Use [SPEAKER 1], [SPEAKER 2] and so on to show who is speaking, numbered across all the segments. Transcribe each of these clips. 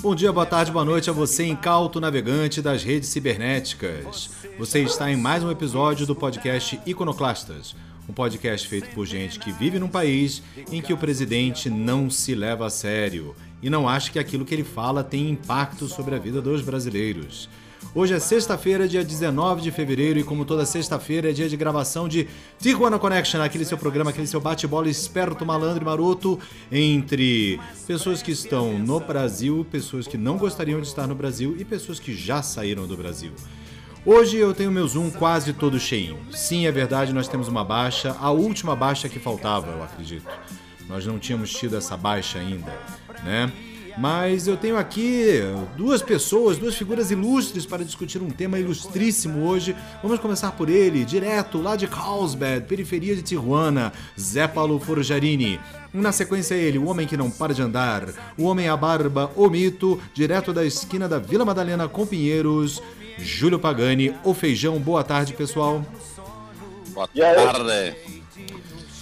[SPEAKER 1] Bom dia, boa tarde, boa noite a você, incauto navegante das redes cibernéticas. Você está em mais um episódio do podcast Iconoclastas, um podcast feito por gente que vive num país em que o presidente não se leva a sério e não acha que aquilo que ele fala tem impacto sobre a vida dos brasileiros. Hoje é sexta-feira, dia 19 de fevereiro, e como toda sexta-feira é dia de gravação de Tijuana Connection, aquele seu programa, aquele seu bate-bola esperto, malandro e maroto entre pessoas que estão no Brasil, pessoas que não gostariam de estar no Brasil e pessoas que já saíram do Brasil. Hoje eu tenho meu Zoom quase todo cheio. Sim, é verdade, nós temos uma baixa, a última baixa que faltava, eu acredito. Nós não tínhamos tido essa baixa ainda, né? Mas eu tenho aqui duas pessoas, duas figuras ilustres para discutir um tema ilustríssimo hoje. Vamos começar por ele, direto lá de Carlsbad, periferia de Tijuana, Zé Paulo Forjarini. Na sequência ele, o homem que não para de andar, o homem à barba, o mito, direto da esquina da Vila Madalena com Pinheiros, Júlio Pagani, o feijão. Boa tarde, pessoal.
[SPEAKER 2] Boa tarde.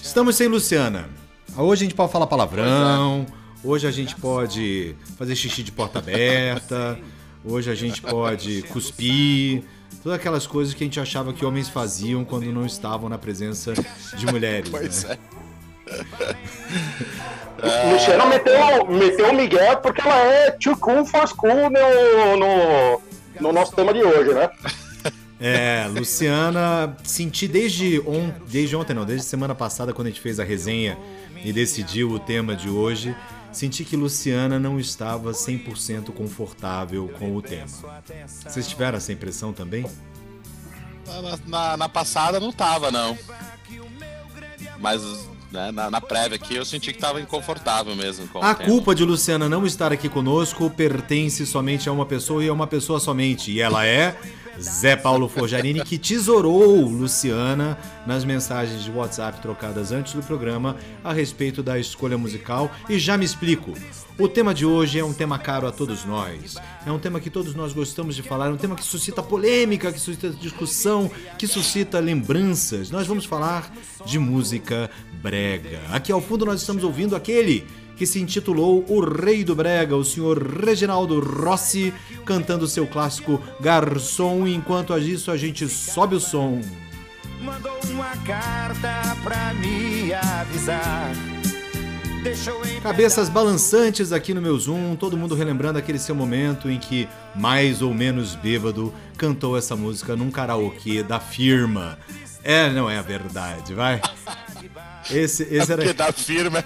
[SPEAKER 1] Estamos sem Luciana. Hoje a gente pode falar palavrão. Hoje a gente pode fazer xixi de porta aberta. Hoje a gente pode cuspir. Todas aquelas coisas que a gente achava que homens faziam quando não estavam na presença de mulheres.
[SPEAKER 2] Pois
[SPEAKER 1] né?
[SPEAKER 2] é.
[SPEAKER 3] Luciana meteu, meteu o Miguel porque ela é too cool for school no, no, no nosso tema de hoje, né?
[SPEAKER 1] É, Luciana, senti desde, on, desde ontem, não, desde semana passada, quando a gente fez a resenha e decidiu o tema de hoje, senti que Luciana não estava 100% confortável com o tema. Vocês tiveram essa impressão também?
[SPEAKER 2] Na, na, na passada não tava, não. Mas né, na, na, prévia aqui eu senti que estava inconfortável mesmo.
[SPEAKER 1] A culpa de Luciana não estar aqui conosco pertence somente a uma pessoa e a uma pessoa somente. E ela é Zé Paulo Forjarini, que tesourou Luciana nas mensagens de WhatsApp trocadas antes do programa a respeito da escolha musical. E já me explico. O tema de hoje é um tema caro a todos nós. É um tema que todos nós gostamos de falar, é um tema que suscita polêmica, que suscita discussão, que suscita lembranças. Nós vamos falar de música brega. Aqui ao fundo nós estamos ouvindo aquele que se intitulou O Rei do Brega, o senhor Reginaldo Rossi, cantando seu clássico Garçom. Enquanto isso, a gente sobe o som.
[SPEAKER 4] Mandou uma carta pra me avisar.
[SPEAKER 1] Cabeças balançantes aqui no meu Zoom, todo mundo relembrando aquele seu momento em que, mais ou menos bêbado, cantou essa música num karaokê da firma. É, não é a verdade, vai. Esse, esse era.
[SPEAKER 2] da firma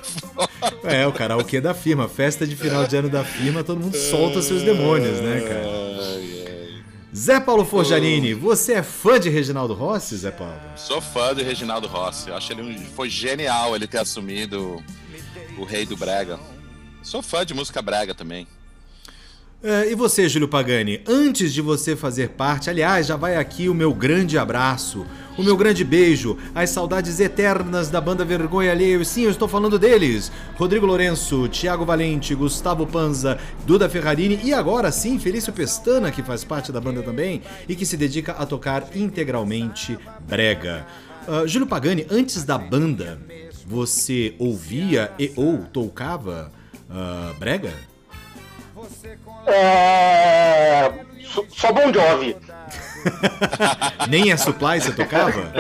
[SPEAKER 1] é É, o karaokê da firma. Festa de final de ano da firma, todo mundo solta seus demônios, né, cara? Zé Paulo Forjarini, você é fã de Reginaldo Rossi, Zé Paulo?
[SPEAKER 2] Sou fã de Reginaldo Rossi. Eu acho ele foi genial ele ter assumido o rei do Brega. Sou fã de música brega também.
[SPEAKER 1] É, e você, Júlio Pagani, antes de você fazer parte, aliás, já vai aqui o meu grande abraço, o meu grande beijo, as saudades eternas da banda Vergonha Alheia. Sim, eu estou falando deles: Rodrigo Lourenço, Thiago Valente, Gustavo Panza, Duda Ferrarini e agora sim, Felício Pestana, que faz parte da banda também e que se dedica a tocar integralmente brega. Uh, Júlio Pagani, antes da banda, você ouvia e ou tocava uh, brega?
[SPEAKER 3] É... Só Bon Jovi.
[SPEAKER 1] Nem Air Supply você tocava?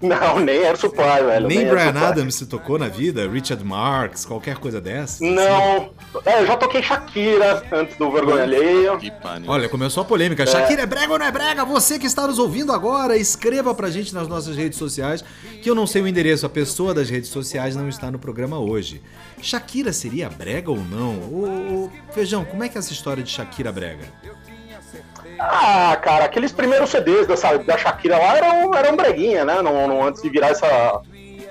[SPEAKER 3] Não, nem Air Supply, velho.
[SPEAKER 1] Nem, nem Brian Adams você tocou na vida? Richard Marx, qualquer coisa dessa?
[SPEAKER 3] Não. Assim? É, eu já toquei Shakira antes do Vergonha Alheia.
[SPEAKER 1] Olha, começou a polêmica. É. Shakira é brega ou não é brega? Você que está nos ouvindo agora, escreva pra gente nas nossas redes sociais, que eu não sei o endereço, a pessoa das redes sociais não está no programa hoje. Shakira seria brega ou não? Ô, ô, Feijão, como é que é essa história de Shakira brega?
[SPEAKER 3] Ah, cara, aqueles primeiros CDs dessa, da Shakira lá eram, eram breguinha, né? Não, antes de virar essa,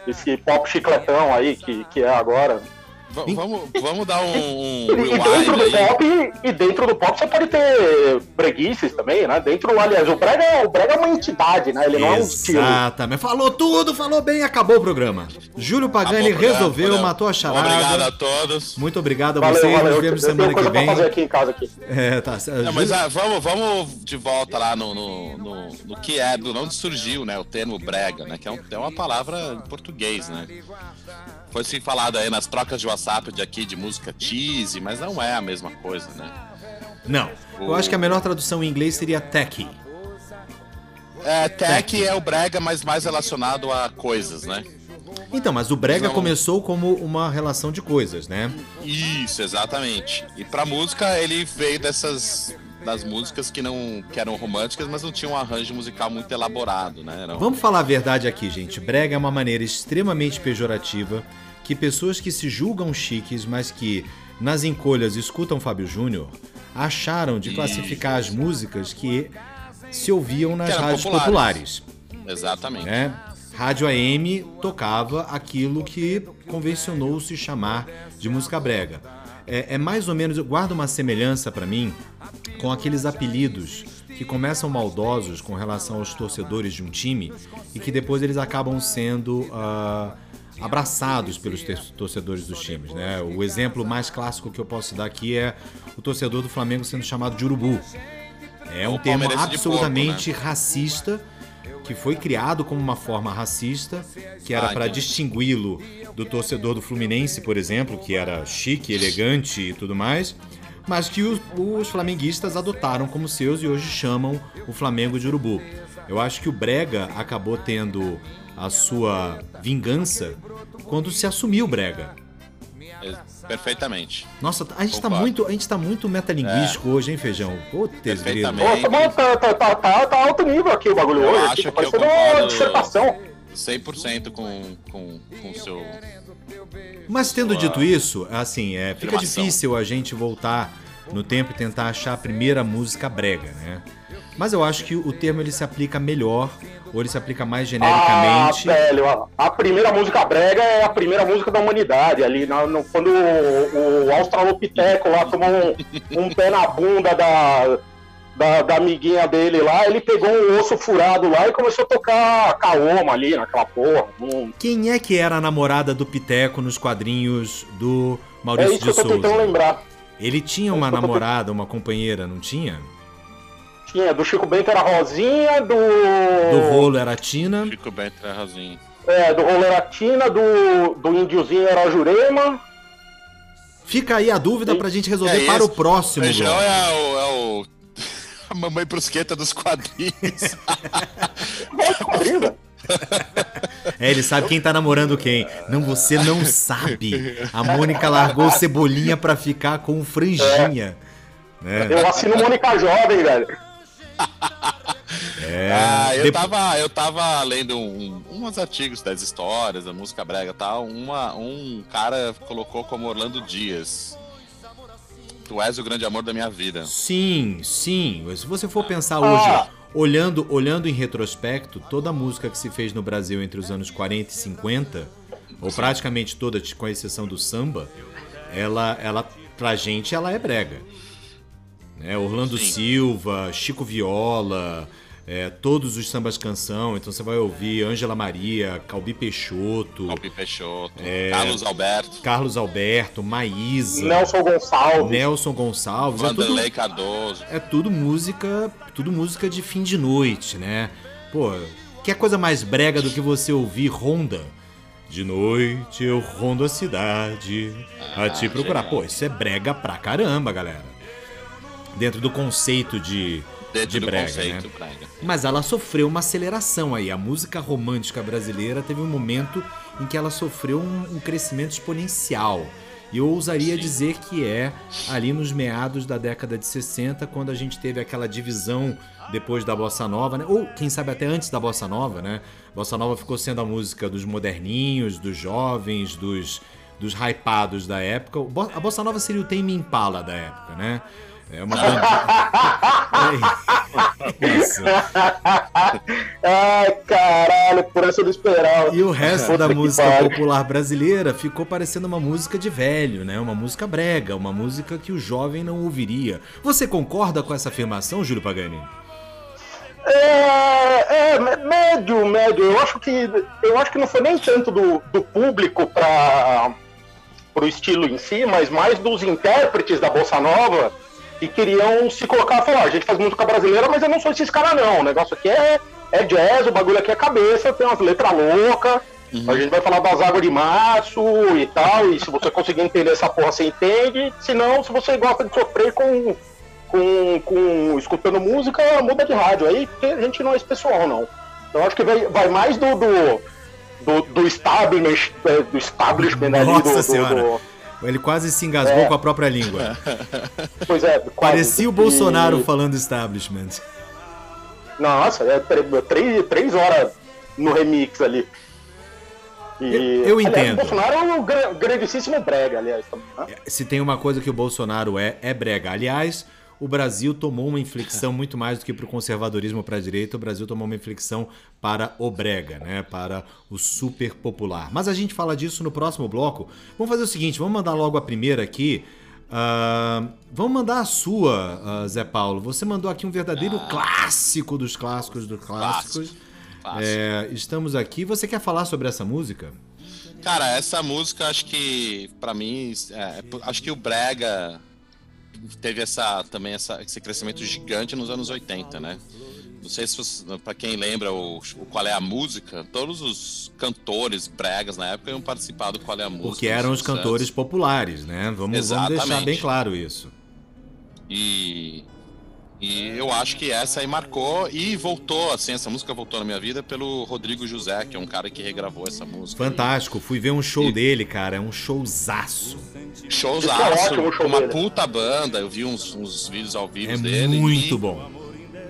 [SPEAKER 3] esse pop chicletão aí que, que é agora.
[SPEAKER 2] V- vamos, vamos dar um, um
[SPEAKER 3] E, dentro do
[SPEAKER 2] aí.
[SPEAKER 3] pop, e dentro do pop você pode ter breguices também, né? Dentro, aliás, o brega, o brega é uma entidade, né? Ele não é um.
[SPEAKER 1] Falou tudo, falou bem, acabou o programa. Júlio Pagani
[SPEAKER 2] Acabou
[SPEAKER 1] resolveu,
[SPEAKER 2] programa.
[SPEAKER 1] matou a charada.
[SPEAKER 2] Obrigado a todos.
[SPEAKER 1] Muito obrigado a
[SPEAKER 3] Valeu,
[SPEAKER 1] vocês.
[SPEAKER 3] valeu.
[SPEAKER 1] Nos vemos
[SPEAKER 3] eu
[SPEAKER 1] semana que vem.
[SPEAKER 3] fazer aqui em casa aqui.
[SPEAKER 1] É, tá.
[SPEAKER 2] Não, mas ah, vamos, vamos de volta lá no, no, no, no que é, do onde surgiu né, o termo brega, né? Que é, um- é uma palavra em português, né? Foi assim falado aí nas trocas de WhatsApp de aqui de música cheesy, mas não é a mesma coisa, né?
[SPEAKER 1] Não. Eu acho que a melhor tradução em inglês seria techie.
[SPEAKER 2] É, tech é o brega, mas mais relacionado a coisas, né?
[SPEAKER 1] Então, mas o brega
[SPEAKER 2] Não.
[SPEAKER 1] começou como uma relação de coisas, né?
[SPEAKER 2] Isso, exatamente. E pra música ele veio dessas das músicas que não que eram românticas, mas não tinham um arranjo musical muito elaborado, né? Eram-
[SPEAKER 1] Vamos falar a verdade aqui, gente. Brega é uma maneira extremamente pejorativa que pessoas que se julgam chiques, mas que nas encolhas escutam Fábio Júnior, acharam de classificar as músicas que se ouviam nas rádios
[SPEAKER 2] populares.
[SPEAKER 1] populares.
[SPEAKER 2] Exatamente.
[SPEAKER 1] né? Rádio AM tocava aquilo que convencionou se chamar de música brega. É, é mais ou menos, guarda uma semelhança pra mim com aqueles apelidos que começam maldosos com relação aos torcedores de um time e que depois eles acabam sendo ah, abraçados pelos torcedores dos times. Né? O exemplo mais clássico que eu posso dar aqui é o torcedor do Flamengo sendo chamado de urubu. É um termo absolutamente
[SPEAKER 2] porco,
[SPEAKER 1] racista que foi criado como uma forma racista, que era
[SPEAKER 2] Ah,
[SPEAKER 1] para distingui-lo do torcedor do Fluminense, por exemplo, que era chique, elegante e tudo mais, mas que os, os flamenguistas adotaram como seus e hoje chamam o Flamengo de urubu. Eu acho que o Brega acabou tendo a sua vingança quando se assumiu Brega.
[SPEAKER 2] É, Perfeitamente.
[SPEAKER 1] Nossa, a gente tá
[SPEAKER 2] Concordo.
[SPEAKER 1] muito, a gente tá muito metalinguístico hoje, hein, Feijão?
[SPEAKER 2] Perfeitamente.
[SPEAKER 3] Pô, tá, tá, tá, tá, tá, alto nível aqui o bagulho
[SPEAKER 2] Eu
[SPEAKER 3] hoje.
[SPEAKER 2] acho
[SPEAKER 3] aqui,
[SPEAKER 2] que eu concordo.
[SPEAKER 3] dissertação.
[SPEAKER 2] 100% com com com o seu
[SPEAKER 1] Mas tendo
[SPEAKER 2] Sua
[SPEAKER 1] dito isso, assim, é, fica
[SPEAKER 2] afirmação.
[SPEAKER 1] difícil a gente voltar no tempo e tentar achar a primeira música brega, né? Mas eu acho que o termo ele se aplica melhor, ou ele se aplica mais
[SPEAKER 3] Ah,
[SPEAKER 1] genericamente.
[SPEAKER 3] velho, a- a primeira música brega é a primeira música da humanidade. Ali, na- no- quando o, o Australopiteco lá tomou um, um pé na bunda da, da, da amiguinha dele lá, ele pegou um osso furado lá e começou a tocar caoma ali naquela porra.
[SPEAKER 1] Quem é que era a namorada do Piteco nos quadrinhos do
[SPEAKER 3] É
[SPEAKER 1] Maurício
[SPEAKER 3] isso que eu
[SPEAKER 1] de
[SPEAKER 3] tô tentando
[SPEAKER 1] Souza?
[SPEAKER 3] lembrar.
[SPEAKER 1] Ele tinha uma namorada, uma companheira, não tinha?
[SPEAKER 3] Tinha, do Chico Bento era Rosinha, do.
[SPEAKER 1] Do rolo era a Tina.
[SPEAKER 2] Chico Bento é rasinho.
[SPEAKER 3] É, do Rolo era Tina, do, do Índiozinho era Jurema.
[SPEAKER 1] Fica aí a dúvida pra gente resolver
[SPEAKER 2] É
[SPEAKER 1] para
[SPEAKER 2] esse.
[SPEAKER 1] o próximo
[SPEAKER 2] Feijão é o, é o a mamãe brusqueta dos quadrinhos.
[SPEAKER 3] Quadrinho,
[SPEAKER 1] É, ele sabe quem tá namorando quem. Não, você não sabe. A Mônica largou Cebolinha pra ficar com o Franjinha. Né?
[SPEAKER 3] Eu assino Mônica Jovem, velho.
[SPEAKER 1] É,
[SPEAKER 2] Ah, eu
[SPEAKER 1] de-
[SPEAKER 2] tava, eu tava lendo um, uns artigos das histórias, da música brega e tal. Uma, um cara colocou como Orlando Dias. Tu és o grande amor da minha vida.
[SPEAKER 1] Sim, sim. Se você for pensar hoje,
[SPEAKER 3] Ah.
[SPEAKER 1] olhando, olhando em retrospecto, toda a música que se fez no Brasil entre os anos 40 e 50, ou praticamente toda, com exceção do samba, ela, ela pra gente, ela é brega. Né? Orlando
[SPEAKER 2] Sim.
[SPEAKER 1] Silva, Chico Viola, é, todos os sambas canção. Então você vai ouvir Ângela Maria, Calbi Peixoto,
[SPEAKER 2] Alpi Peixoto,
[SPEAKER 1] É.
[SPEAKER 2] Carlos Alberto,
[SPEAKER 1] Carlos Alberto, Maísa,
[SPEAKER 3] Nelson Gonçalves.
[SPEAKER 1] Nelson Gonçalves. É tudo,
[SPEAKER 2] Vanderlei Cardoso.
[SPEAKER 1] é tudo música, tudo música de fim de noite, né? Pô, que coisa mais brega do que você ouvir Honda? De noite eu rondo a cidade a te procurar. Pô, isso é brega pra caramba, galera. Dentro do conceito de,
[SPEAKER 2] Dentro
[SPEAKER 1] de brega,
[SPEAKER 2] conceito
[SPEAKER 1] né?
[SPEAKER 2] brega.
[SPEAKER 1] Mas ela sofreu uma aceleração aí. A música romântica brasileira teve um momento em que ela sofreu um, um crescimento exponencial. E eu ousaria
[SPEAKER 2] Sim.
[SPEAKER 1] dizer que é ali nos meados da década de 60, quando a gente teve aquela divisão depois da bossa nova, né? Ou quem sabe até antes da bossa nova, né? Bossa nova ficou sendo a música dos moderninhos, dos jovens, dos dos hypados da época. A bossa nova seria o Tame Impala da época, né? É uma é.
[SPEAKER 3] Ai, caralho, por essa eu não esperava.
[SPEAKER 1] E o resto
[SPEAKER 3] Puta
[SPEAKER 1] da música popular brasileira ficou parecendo uma música de velho, né? Uma música brega, uma música que o jovem não ouviria. Você concorda com essa afirmação, Júlio Pagani?
[SPEAKER 3] É, é, mé- médio, médio. Eu acho que eu acho que não foi nem tanto do, do público para o estilo em si, mas mais dos intérpretes da bossa nova que queriam se colocar e falar: a gente faz música brasileira, mas eu não sou esses caras não. O negócio aqui é, é jazz, o bagulho aqui é cabeça, tem umas letras loucas. A gente vai falar das águas de março e tal, e se você conseguir entender essa porra, você entende. Se não, se você gosta de sofrer com, com, com escutando música, muda de rádio aí, porque a gente não é esse pessoal, não. Eu acho que vai, vai mais do, do, do, do establishment, é, do establishment ali,
[SPEAKER 1] Nossa
[SPEAKER 3] do, do-
[SPEAKER 1] Senhora.
[SPEAKER 3] do-
[SPEAKER 1] Ele quase se engasgou
[SPEAKER 3] É.
[SPEAKER 1] com a própria língua.
[SPEAKER 3] Pois é, quase.
[SPEAKER 1] Parecia o
[SPEAKER 3] E-
[SPEAKER 1] Bolsonaro falando establishment.
[SPEAKER 3] Nossa, é três, três horas no remix ali. E,
[SPEAKER 1] Eu- eu
[SPEAKER 3] aliás,
[SPEAKER 1] entendo.
[SPEAKER 3] O Bolsonaro é um gra- grandíssimo brega, aliás. também, né?
[SPEAKER 1] Se tem uma coisa que o Bolsonaro é, é brega. Aliás, o Brasil tomou uma inflexão muito mais do que para o conservadorismo para a direita. O Brasil tomou uma inflexão para o brega, né? Para o super popular. Mas a gente fala disso no próximo bloco. Vamos fazer o seguinte, vamos mandar logo a primeira aqui. Ah, vamos mandar a sua, ah, Zé Paulo. Você mandou aqui um verdadeiro clássico dos clássicos dos clássicos.
[SPEAKER 2] Clássico.
[SPEAKER 1] É, estamos aqui. Você quer falar sobre essa música?
[SPEAKER 2] Cara, essa música acho que pra mim, é, acho que o brega teve essa também essa, esse crescimento gigante nos anos 80, né? Não sei se pra quem lembra o, o qual é a música, todos os cantores bregas na época iam participar do qual é a música.
[SPEAKER 1] Porque eram os
[SPEAKER 2] anos.
[SPEAKER 1] cantores populares, né? Vamos, vamos deixar bem claro isso.
[SPEAKER 2] E e eu acho que essa aí marcou e voltou, assim, essa música voltou na minha vida pelo Rodrigo José, que é um cara que regravou essa música.
[SPEAKER 1] Fantástico, fui ver um show
[SPEAKER 2] E-
[SPEAKER 1] dele, cara, é um showzaço.
[SPEAKER 2] Showzaço,
[SPEAKER 3] é show
[SPEAKER 2] uma
[SPEAKER 3] dele.
[SPEAKER 2] puta banda, eu vi uns, uns vídeos ao vivo
[SPEAKER 1] É
[SPEAKER 2] dele.
[SPEAKER 1] muito
[SPEAKER 2] e,
[SPEAKER 1] bom.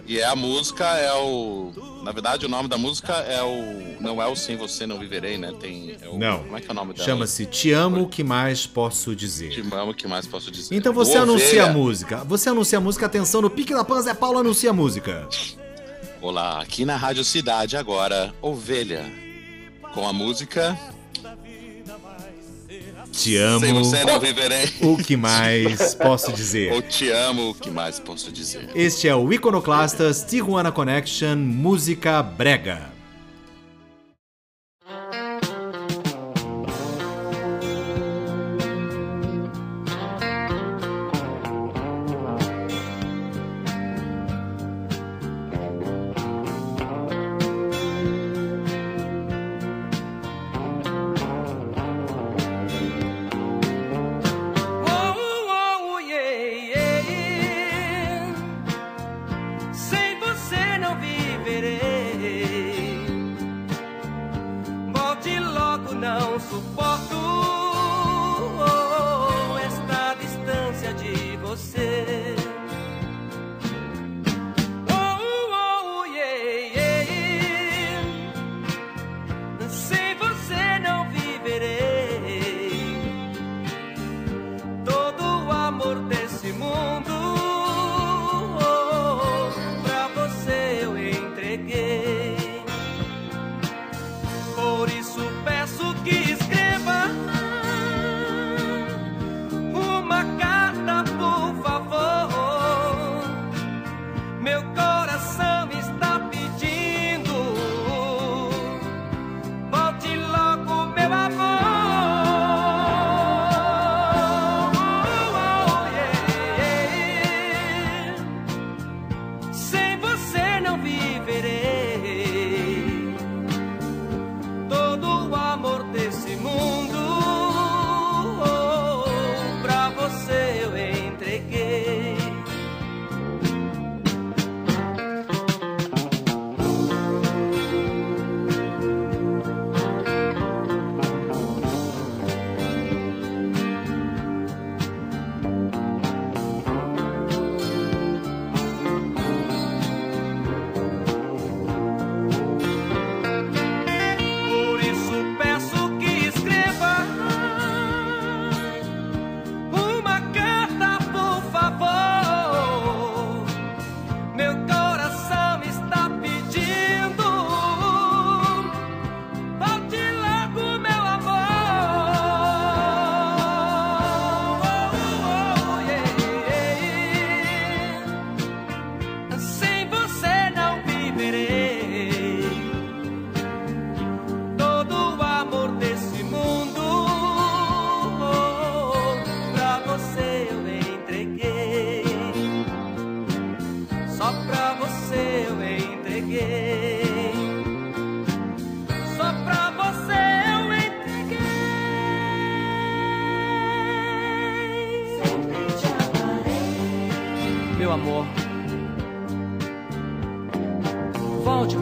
[SPEAKER 2] E é a música, é o. Na verdade, o nome da música é o. Não é o Sem Você Não Viverei, né? Tem. é o-
[SPEAKER 1] Não.
[SPEAKER 2] Como é que é o nome dela?
[SPEAKER 1] Chama-se Te Amo, o que mais posso dizer?
[SPEAKER 2] Te amo, o que mais posso dizer?
[SPEAKER 1] Então você anuncia a música. Você anuncia a música, atenção, no Pique da Pan, Zé Paulo anuncia a música.
[SPEAKER 2] Olá, aqui na Rádio Cidade agora, Ovelha. Com a música
[SPEAKER 1] Te amo,
[SPEAKER 2] Sem Você Não Viverei.
[SPEAKER 1] o que mais posso dizer?
[SPEAKER 2] Te Amo, o que mais posso dizer?
[SPEAKER 1] Este é o Iconoclastas Tijuana Connection Música Brega.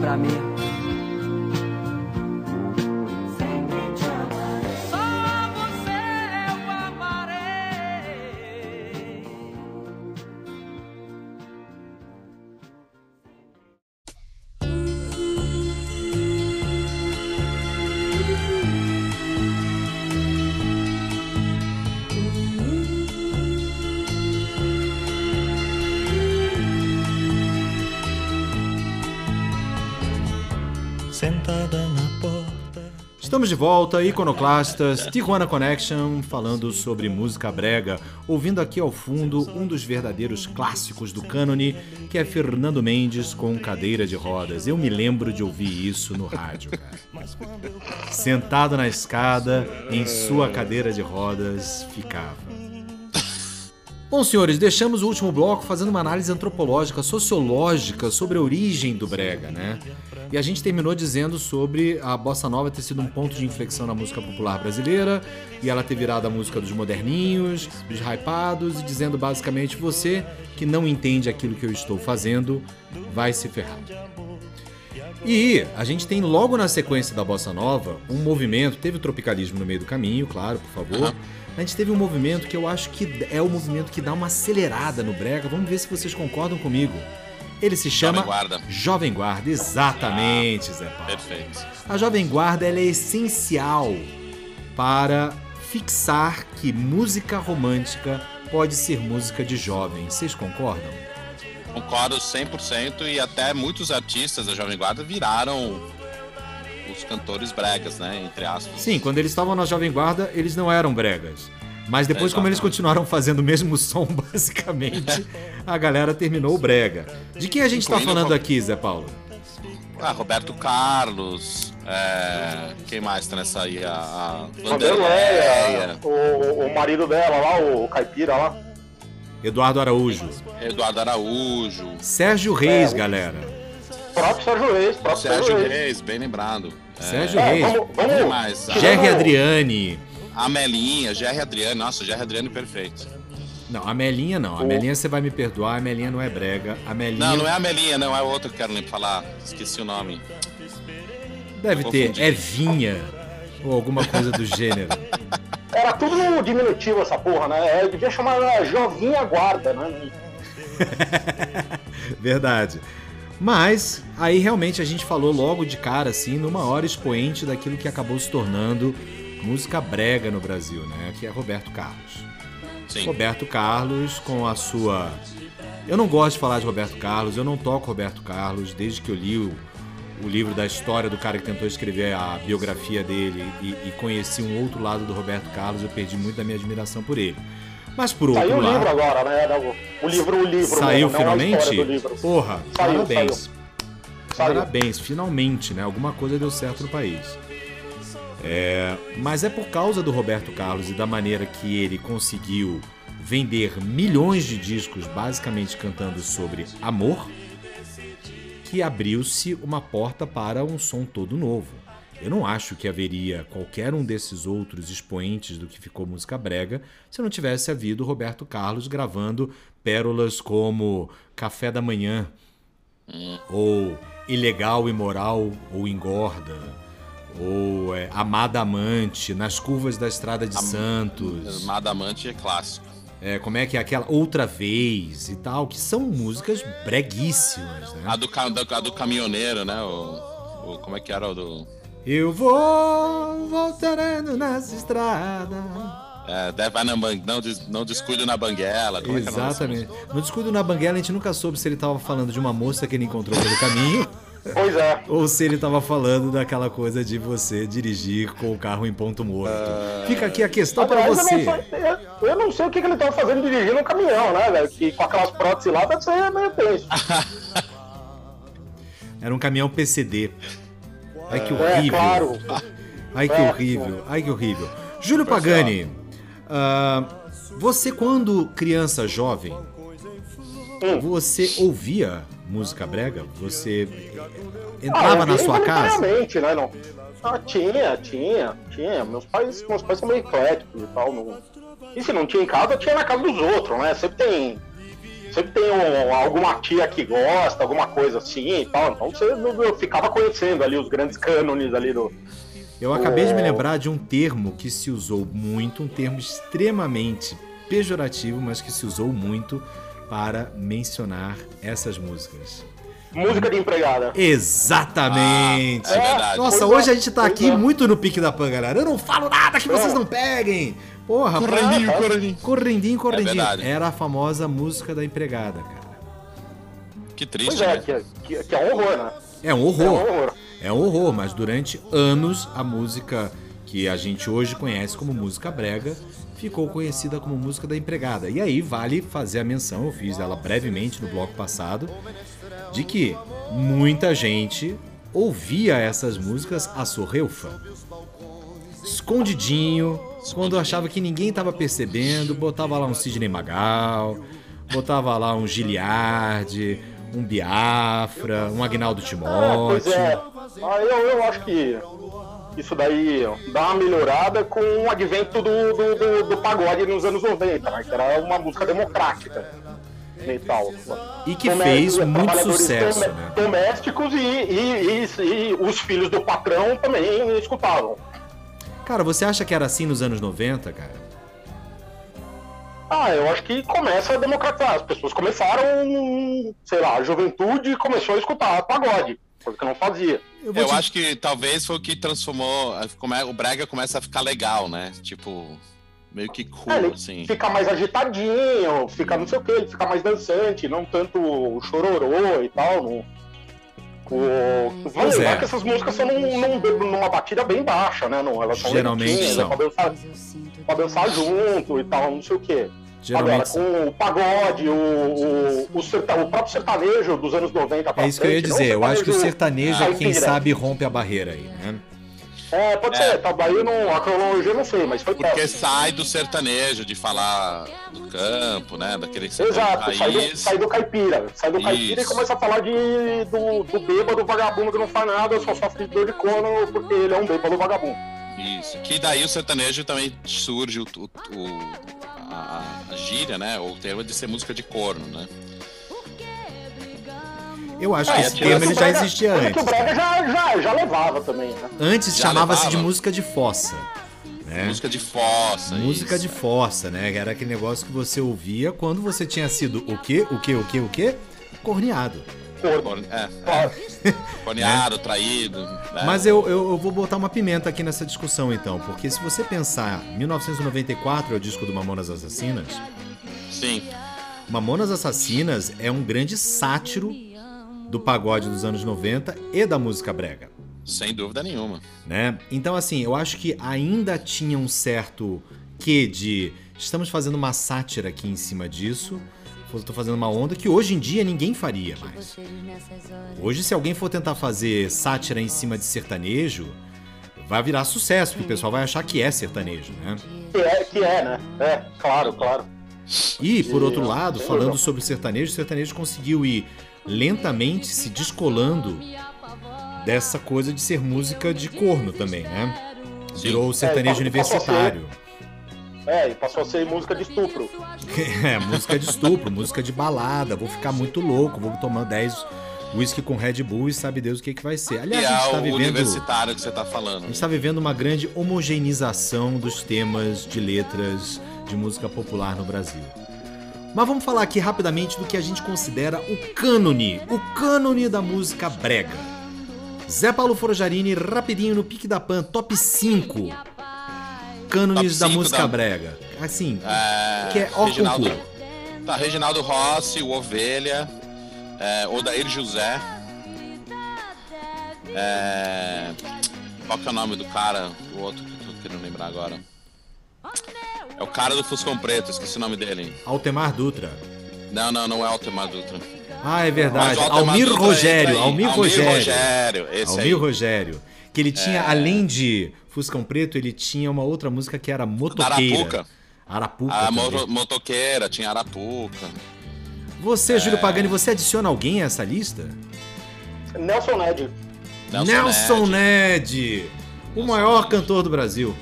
[SPEAKER 5] Pra mim.
[SPEAKER 1] Estamos de volta, Iconoclastas, Tijuana Connection, falando sobre música brega, ouvindo aqui ao fundo um dos verdadeiros clássicos do cânone, que é Fernando Mendes com cadeira de rodas. Eu me lembro de ouvir isso no rádio. Sentado na escada, em sua cadeira de rodas, ficava. Bom, senhores, deixamos o último bloco fazendo uma análise antropológica, sociológica sobre a origem do brega, né? E a gente terminou dizendo sobre a bossa nova ter sido um ponto de inflexão na música popular brasileira e ela ter virado a música dos moderninhos, dos hypados e dizendo basicamente você que não entende aquilo que eu estou fazendo vai se ferrar. E a gente tem logo na sequência da bossa nova um movimento, teve o tropicalismo no meio do caminho, claro, por favor. A gente teve um movimento que eu acho que é o movimento que dá uma acelerada no brega. Vamos ver se vocês concordam comigo. Ele se chama
[SPEAKER 2] Jovem Guarda.
[SPEAKER 1] Jovem Guarda, exatamente, Zé Paulo.
[SPEAKER 2] Perfeito.
[SPEAKER 1] A Jovem Guarda é essencial para fixar que música romântica pode ser música de jovem. Vocês concordam?
[SPEAKER 2] Concordo 100% e até muitos artistas da Jovem Guarda viraram os cantores bregas, né? Entre aspas.
[SPEAKER 1] Sim, quando eles estavam na Jovem Guarda, eles não eram bregas. Mas depois, como eles continuaram fazendo o mesmo som, basicamente, a galera terminou o brega. De quem a gente tá
[SPEAKER 2] Incluindo
[SPEAKER 1] falando aqui, Zé Paulo?
[SPEAKER 2] Ah, Roberto Carlos. é, Quem mais tá nessa aí? A, a
[SPEAKER 3] Vanderleia, o, o marido dela lá, o caipira lá.
[SPEAKER 1] Eduardo Araújo.
[SPEAKER 2] Eduardo Araújo.
[SPEAKER 1] Sérgio Reis,
[SPEAKER 3] É,
[SPEAKER 1] galera.
[SPEAKER 3] Próprio Sérgio Reis, próprio
[SPEAKER 2] Sérgio
[SPEAKER 3] Sérgio Reis.
[SPEAKER 2] Reis, bem lembrado. É,
[SPEAKER 1] Sérgio
[SPEAKER 3] É,
[SPEAKER 1] Reis.
[SPEAKER 3] vamos, vamos,
[SPEAKER 2] mais?
[SPEAKER 1] Jerry
[SPEAKER 3] Vamos-
[SPEAKER 1] Adriane.
[SPEAKER 2] A Melinha, Jerry Adriano. Nossa, Jerry Adriano perfeito.
[SPEAKER 1] Não, a Melinha não. A Melinha você vai me perdoar, a Melinha não é brega. A Melinha
[SPEAKER 2] Não, não é a Melinha, não. É outra que eu quero nem falar. Esqueci o nome.
[SPEAKER 1] deve ter
[SPEAKER 2] confundi.
[SPEAKER 1] Evinha ou alguma coisa do gênero.
[SPEAKER 3] Era tudo no diminutivo essa porra, né? É, devia chamar ela Jovinha Guarda, né?
[SPEAKER 1] Verdade. Mas aí realmente a gente falou logo de cara assim no maior expoente daquilo que acabou se tornando música brega no Brasil, né? Que é Roberto Carlos.
[SPEAKER 2] Sim.
[SPEAKER 1] Roberto Carlos com a sua. Eu não gosto de falar de Roberto Carlos, eu não toco Roberto Carlos desde que eu li o, o livro da história do cara que tentou escrever a biografia dele e, e conheci um outro lado do Roberto Carlos, eu perdi muito da minha admiração por ele. Mas por outro
[SPEAKER 3] Saiu o
[SPEAKER 1] lado.
[SPEAKER 3] livro agora, né? O, o livro, o livro.
[SPEAKER 1] Saiu
[SPEAKER 3] mesmo, não a
[SPEAKER 1] finalmente?
[SPEAKER 3] livro.
[SPEAKER 1] Porra,
[SPEAKER 3] Saiu,
[SPEAKER 1] parabéns.
[SPEAKER 3] Saiu.
[SPEAKER 1] Parabéns, finalmente, né? Alguma coisa deu certo no país. É, mas é por causa do Roberto Carlos e da maneira que ele conseguiu vender milhões de discos basicamente cantando sobre amor que abriu-se uma porta para um som todo novo. Eu não acho que haveria qualquer um desses outros expoentes do que ficou música brega se não tivesse havido Roberto Carlos gravando pérolas como Café da Manhã, ou Ilegal, Imoral ou Engorda, ou é, Amada Amante, Nas Curvas da Estrada de Santos.
[SPEAKER 2] Madamante é clássico.
[SPEAKER 1] É, como é que é aquela Outra Vez e tal, que são músicas breguíssimas, né?
[SPEAKER 2] A do, a do caminhoneiro, né? O, o- como é que era o do.
[SPEAKER 1] Eu vou voltando nessa estrada.
[SPEAKER 2] É, deve vai na ban- não, des- não descuido na banguela. Como é dessa
[SPEAKER 1] Exatamente. No Descuido na Banguela, a gente nunca soube se ele tava falando de uma moça que ele encontrou pelo caminho
[SPEAKER 3] Pois é.
[SPEAKER 1] ou se ele tava falando daquela coisa de você dirigir com o carro em ponto morto. Fica aqui a questão para você.
[SPEAKER 3] Eu não, sei, eu- eu não sei o que, que ele tava fazendo dirigindo um caminhão, né, velho? Que com aquelas próteses lá deve ser meio tenso.
[SPEAKER 1] Era um caminhão PCD. Ai que
[SPEAKER 3] É,
[SPEAKER 1] horrível.
[SPEAKER 3] claro.
[SPEAKER 1] Ai que
[SPEAKER 3] É,
[SPEAKER 1] horrível. Ai que horrível. Júlio Pagani, ah, você quando criança jovem,
[SPEAKER 3] Hum.
[SPEAKER 1] você ouvia música brega? Você entrava
[SPEAKER 3] Ah,
[SPEAKER 1] na sua casa?
[SPEAKER 3] Né, não. Ah, tinha, tinha, tinha. Meus pais, meus pais são meio ecléticos e tal. Não... E se não tinha em casa, tinha na casa dos outros, né? Sempre tem. Sempre tem um- alguma tia que gosta, alguma coisa assim e tal. Então você não- eu ficava conhecendo ali os grandes cânones ali do.
[SPEAKER 1] Eu acabei de me lembrar de um termo que se usou muito, um termo extremamente pejorativo, mas que se usou muito para mencionar essas músicas.
[SPEAKER 3] Música de empregada.
[SPEAKER 1] Exatamente!
[SPEAKER 2] Ah, é verdade.
[SPEAKER 1] Nossa,
[SPEAKER 3] Pois é,
[SPEAKER 1] hoje a gente tá
[SPEAKER 3] pois
[SPEAKER 1] aqui
[SPEAKER 3] é.
[SPEAKER 1] muito no pique da pan, galera. Eu não falo nada que vocês
[SPEAKER 3] É.
[SPEAKER 1] não peguem! Porra,
[SPEAKER 2] Correndinho,
[SPEAKER 1] pra-
[SPEAKER 2] correndinho.
[SPEAKER 1] correndinho, correndinho.
[SPEAKER 2] verdade.
[SPEAKER 1] Era a famosa música da empregada, cara.
[SPEAKER 2] Que
[SPEAKER 3] Pois
[SPEAKER 2] triste,
[SPEAKER 3] é,
[SPEAKER 2] né?
[SPEAKER 3] que, é- que, que é um horror, né?
[SPEAKER 1] É um
[SPEAKER 3] É um
[SPEAKER 1] horror.
[SPEAKER 3] horror.
[SPEAKER 1] É um horror, mas durante anos a música que a gente hoje conhece como música brega ficou conhecida como música da empregada. E aí vale fazer a menção, eu fiz ela brevemente no bloco passado, de que muita gente ouvia essas músicas a sorreufa. Escondidinho, quando achava que ninguém estava percebendo, botava lá um Sidney Magal, botava lá um Giliardi, um Biafra, um Agnaldo
[SPEAKER 3] É,
[SPEAKER 1] Timóteo.
[SPEAKER 3] pois é. Ah, eu, eu acho que isso daí dá uma melhorada com o advento do, do, do, do pagode nos anos 90, né? Que era uma música democrática e tal.
[SPEAKER 1] E que
[SPEAKER 3] Domé-
[SPEAKER 1] fez muito sucesso, né?
[SPEAKER 3] Domésticos e, e, e- e os filhos do patrão também escutavam.
[SPEAKER 1] Cara, você acha que era assim nos anos 90, cara?
[SPEAKER 3] Ah, eu acho que começa a democratizar. As pessoas começaram, sei lá, a juventude começou a escutar pagode, coisa que não fazia.
[SPEAKER 1] Eu
[SPEAKER 2] Eu
[SPEAKER 1] te-
[SPEAKER 2] acho que talvez foi o que transformou. a- come- O Brega começa a ficar legal, né? Tipo, meio que cool,
[SPEAKER 3] É,
[SPEAKER 2] assim.
[SPEAKER 3] fica mais agitadinho, fica não sei o que, ele fica mais dançante, não tanto o chororô e tal. Não... O... Vale
[SPEAKER 1] Pois
[SPEAKER 3] lembrar
[SPEAKER 1] é.
[SPEAKER 3] que essas músicas são num, num- numa batida bem baixa, né? Não, elas são
[SPEAKER 1] Geralmente
[SPEAKER 3] lentinhas,
[SPEAKER 1] são.
[SPEAKER 3] é Pra dançar, pra dançar junto e tal, não sei o que.
[SPEAKER 1] Geralmente
[SPEAKER 3] Agora, com o pagode, o, o, o, serta- o próprio sertanejo dos anos 90 pra
[SPEAKER 1] É isso que eu ia
[SPEAKER 3] frente, não
[SPEAKER 1] dizer. Eu acho que o
[SPEAKER 3] sertanejo
[SPEAKER 1] é quem sabe rompe a barreira aí, né?
[SPEAKER 3] É, pode
[SPEAKER 2] É.
[SPEAKER 3] ser, tá, daí eu não, a cronologia eu não sei, mas foi
[SPEAKER 2] Porque sai do sertanejo, de falar do campo, né? Daquele do
[SPEAKER 3] Exato, sai do, sai do caipira. Sai do caipira e
[SPEAKER 2] Isso.
[SPEAKER 3] começa a falar de, do, do bêbado vagabundo que não faz nada, só sofre de dor de corno porque ele é um bêbado vagabundo.
[SPEAKER 2] Isso. Que daí o sertanejo também surge o, o- o- a, a gíria, né? Ou o termo de ser música de corno, né?
[SPEAKER 1] Eu acho que
[SPEAKER 2] É,
[SPEAKER 1] esse
[SPEAKER 2] tira
[SPEAKER 1] termo ele já
[SPEAKER 3] Brega-
[SPEAKER 1] existia
[SPEAKER 3] que
[SPEAKER 1] antes.
[SPEAKER 3] O Brega já, já, já levava também, né?
[SPEAKER 1] Antes chamava-se de música de fossa. Né?
[SPEAKER 2] Música de fossa.
[SPEAKER 1] Música
[SPEAKER 2] isso.
[SPEAKER 1] de força, né? Era aquele negócio que você ouvia quando você tinha sido o quê? O quê? O quê? O quê? Corneado.
[SPEAKER 2] Corne- É,
[SPEAKER 3] Claro.
[SPEAKER 2] corneado, traído. né?
[SPEAKER 1] Mas eu, eu, eu vou botar uma pimenta aqui nessa discussão então, porque se você pensar, 1994 é o disco do Mamonas Assassinas,
[SPEAKER 2] Sim.
[SPEAKER 1] Mamonas Assassinas é um grande sátiro do pagode dos anos 90 e da música brega.
[SPEAKER 2] Sem dúvida nenhuma.
[SPEAKER 1] né? Então, assim, eu acho que ainda tinha um certo quê de estamos fazendo uma sátira aqui em cima disso. Estou fazendo uma onda que hoje em dia ninguém faria mais. Hoje, se alguém for tentar fazer sátira em cima de sertanejo, vai virar sucesso, porque o pessoal vai achar que é sertanejo, né?
[SPEAKER 3] Que é, que é, né? É, claro, claro.
[SPEAKER 1] E, por outro
[SPEAKER 3] Sim,
[SPEAKER 1] lado, falando sobre sertanejo, o sertanejo conseguiu ir lentamente se descolando dessa coisa de ser música de corno também, né? Virou o sertanejo
[SPEAKER 3] É, e passou a ser-
[SPEAKER 1] universitário.
[SPEAKER 3] É, e passou a ser música de estupro.
[SPEAKER 1] É, música de estupro, música de balada. Vou ficar muito louco, vou tomar 10 whisky com Red Bull e sabe Deus o que, que vai ser.
[SPEAKER 2] E
[SPEAKER 1] Aliás, a
[SPEAKER 2] é
[SPEAKER 1] gente tá
[SPEAKER 2] o
[SPEAKER 1] vivendo.
[SPEAKER 2] universitário que você tá
[SPEAKER 1] A
[SPEAKER 2] falando.
[SPEAKER 1] gente está vivendo uma grande homogeneização dos temas de letras de música popular no Brasil. Mas vamos falar aqui rapidamente do que a gente considera o cânone, o cânone da música brega. Zé Paulo Forjarini, rapidinho no pique da pan, top 5 cânones da música
[SPEAKER 2] da-
[SPEAKER 1] brega. Assim,
[SPEAKER 2] É,
[SPEAKER 1] que é ó
[SPEAKER 2] Reginaldo,
[SPEAKER 1] concurso.
[SPEAKER 2] tá, Reginaldo Rossi, o Ovelha, é, Odair José. É, qual que é o nome do cara? O outro que eu tô querendo lembrar agora. É o cara do Fuscão Preto, esqueci o nome dele.
[SPEAKER 1] Altemar Dutra.
[SPEAKER 2] Não, não, não é Altemar Dutra.
[SPEAKER 1] Ah, é verdade.
[SPEAKER 2] o Altemar
[SPEAKER 1] Almir
[SPEAKER 2] Dutra
[SPEAKER 1] Rogério. Almir
[SPEAKER 2] Almir
[SPEAKER 1] Rogério.
[SPEAKER 2] Rogério, esse
[SPEAKER 1] Almir
[SPEAKER 2] aí.
[SPEAKER 1] Rogério. Que ele tinha, além de Fuscão Preto, ele tinha uma outra música que era Motoqueira.
[SPEAKER 2] Arapuca.
[SPEAKER 1] Arapuca.
[SPEAKER 2] A mo- motoqueira, tinha Arapuca.
[SPEAKER 1] Você, Júlio Pagani, você adiciona alguém a essa lista?
[SPEAKER 3] Nelson Ned.
[SPEAKER 2] Nelson, Ned,
[SPEAKER 1] Ned, o maior cantor do Brasil.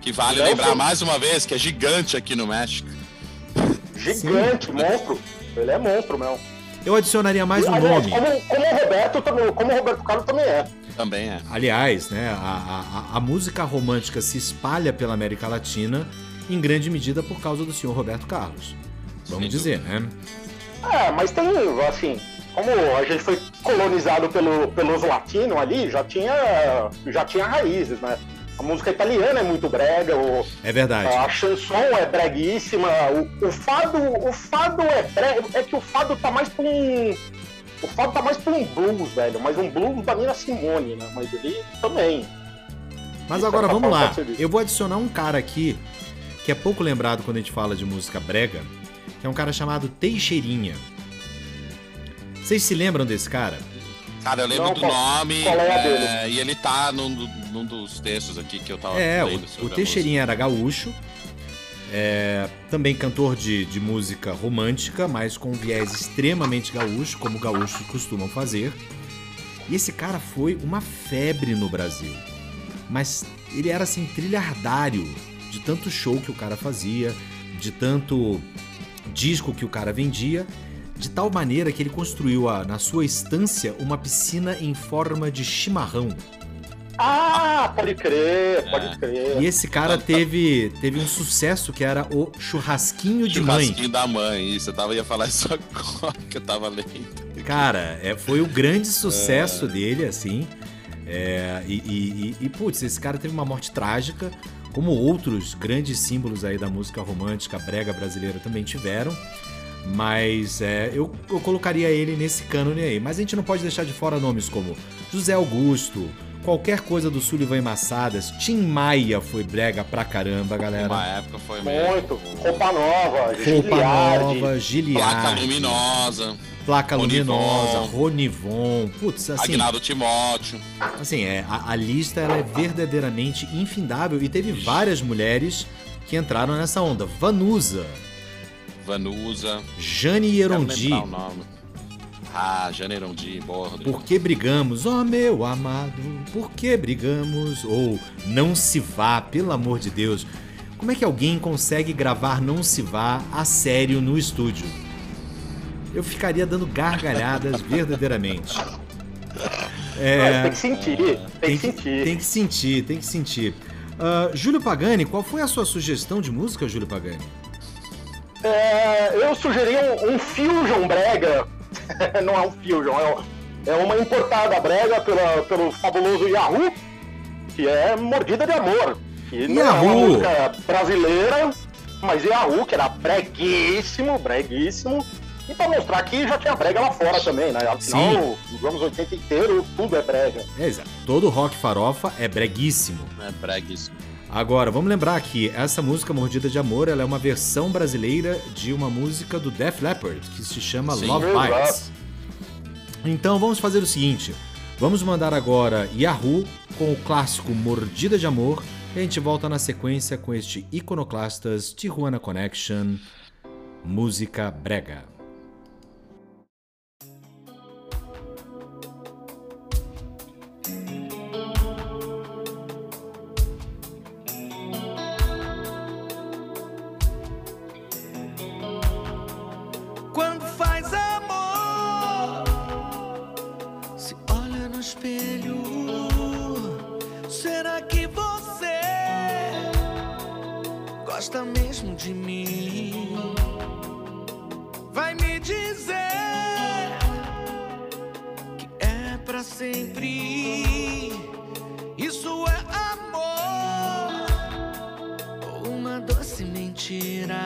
[SPEAKER 2] Que vale
[SPEAKER 3] Nelson-
[SPEAKER 2] lembrar mais uma vez que é gigante aqui no México.
[SPEAKER 3] Gigante, monstro. Ele é monstro mesmo.
[SPEAKER 1] Eu adicionaria mais um
[SPEAKER 3] Aliás,
[SPEAKER 1] nome.
[SPEAKER 3] Como, como o Roberto, também- como o Roberto Carlos também é.
[SPEAKER 2] Também é.
[SPEAKER 1] Aliás, né, a, a- a música romântica se espalha pela América Latina em grande medida por causa do senhor Roberto Carlos. Vamos
[SPEAKER 2] Sem
[SPEAKER 1] dizer, né?
[SPEAKER 3] É, mas tem, assim, como a gente foi colonizado pelo, pelos latinos ali, já tinha, já tinha raízes, né? A música italiana é muito brega, o,
[SPEAKER 1] É verdade.
[SPEAKER 3] a chanson é breguíssima, o, o fado, o fado é brega, é que o fado tá mais pra um, o fado tá mais pra um blues, velho, mas um blues da Nina Simone, né? Mas ele também.
[SPEAKER 1] Mas
[SPEAKER 3] Isso
[SPEAKER 1] agora
[SPEAKER 3] é
[SPEAKER 1] vamos lá. Eu vou adicionar um cara aqui que é pouco lembrado quando a gente fala de música brega, que é um cara chamado Teixeirinha. Vocês se lembram desse cara?
[SPEAKER 2] Cara, eu lembro
[SPEAKER 3] Não,
[SPEAKER 2] do
[SPEAKER 3] qual-
[SPEAKER 2] nome.
[SPEAKER 3] qual é a dele?
[SPEAKER 2] é, e ele tá num, num dos textos aqui que eu tava
[SPEAKER 1] É,
[SPEAKER 2] lendo
[SPEAKER 1] o,
[SPEAKER 2] sobre
[SPEAKER 1] o Teixeirinha era gaúcho, é, também cantor de, de música romântica, mas com um viés extremamente gaúcho, como gaúchos costumam fazer. E esse cara foi uma febre no Brasil. Mas ele era assim, trilhardário de tanto show que o cara fazia, de tanto disco que o cara vendia, de tal maneira que ele construiu a- na sua estância uma piscina em forma de chimarrão.
[SPEAKER 3] Ah, pode crer, pode
[SPEAKER 2] É.
[SPEAKER 3] crer.
[SPEAKER 1] E esse cara teve, teve um sucesso que era o churrasquinho de mãe.
[SPEAKER 2] Churrasquinho da mãe, isso. Eu tava, ia falar isso agora que eu tava lendo.
[SPEAKER 1] Cara, é, foi o grande sucesso dele, assim. É, e, e, e- e, putz, esse cara teve uma morte trágica, como outros grandes símbolos aí da música romântica brega brasileira também tiveram. Mas é, eu, eu colocaria ele nesse cânone aí. Mas a gente não pode deixar de fora nomes como José Augusto, qualquer coisa do Sullivan e Massadas, Tim Maia foi brega pra caramba, galera.
[SPEAKER 2] Uma época foi.
[SPEAKER 3] Muito. Roupa nova,
[SPEAKER 1] Roupa
[SPEAKER 3] Giliardi.
[SPEAKER 1] Nova,
[SPEAKER 2] Placa
[SPEAKER 1] Giliard,
[SPEAKER 2] luminosa.
[SPEAKER 1] Placa
[SPEAKER 2] Ronivon.
[SPEAKER 1] Luminosa, Ronivon, putz, assim,
[SPEAKER 2] Agnaldo Timóteo.
[SPEAKER 1] assim é, a, a lista ela é verdadeiramente infindável e teve várias mulheres que entraram nessa onda. Vanusa,
[SPEAKER 2] Vanusa.
[SPEAKER 1] Jane Erondi,
[SPEAKER 2] lembrar o nome. Ah, Janerondi, boa, Rodrigo.
[SPEAKER 1] Por que brigamos? Oh, meu amado, por que brigamos? Ou Não se vá, pelo amor de Deus. Como é que alguém consegue gravar Não se vá a sério no estúdio? Eu ficaria dando gargalhadas verdadeiramente.
[SPEAKER 3] Mas tem que sentir, tem,
[SPEAKER 1] É. Tem
[SPEAKER 3] que sentir.
[SPEAKER 1] tem que sentir, tem que sentir. Ah, Júlio Pagani, qual foi a sua sugestão de música, Júlio Pagani?
[SPEAKER 3] É, eu sugeri um, um Fusion Brega. Não é um Fusion, é, um- é uma importada brega pela, pelo fabuloso Yahoo, que é Mordida de Amor. Que não é
[SPEAKER 1] Yahoo!
[SPEAKER 3] uma música brasileira, mas Yahoo, que era breguíssimo, breguíssimo. E pra mostrar que já tinha brega lá fora também, né? Afinal,
[SPEAKER 1] Sim.
[SPEAKER 3] nos anos 80 inteiro, tudo é brega.
[SPEAKER 1] É, exato. Todo rock farofa é breguíssimo.
[SPEAKER 2] É breguíssimo.
[SPEAKER 1] Agora, vamos lembrar que essa música Mordida de Amor ela é uma versão brasileira de uma música do Def Leppard, que se chama
[SPEAKER 2] Sim.
[SPEAKER 1] Love. Bites. Então vamos fazer o seguinte: vamos mandar agora Yahoo com o clássico Mordida de Amor e a gente volta na sequência com este Iconoclastas Tijuana Connection, música brega.
[SPEAKER 5] De mim? Vai me dizer que é pra sempre. Isso é amor ou uma doce mentira?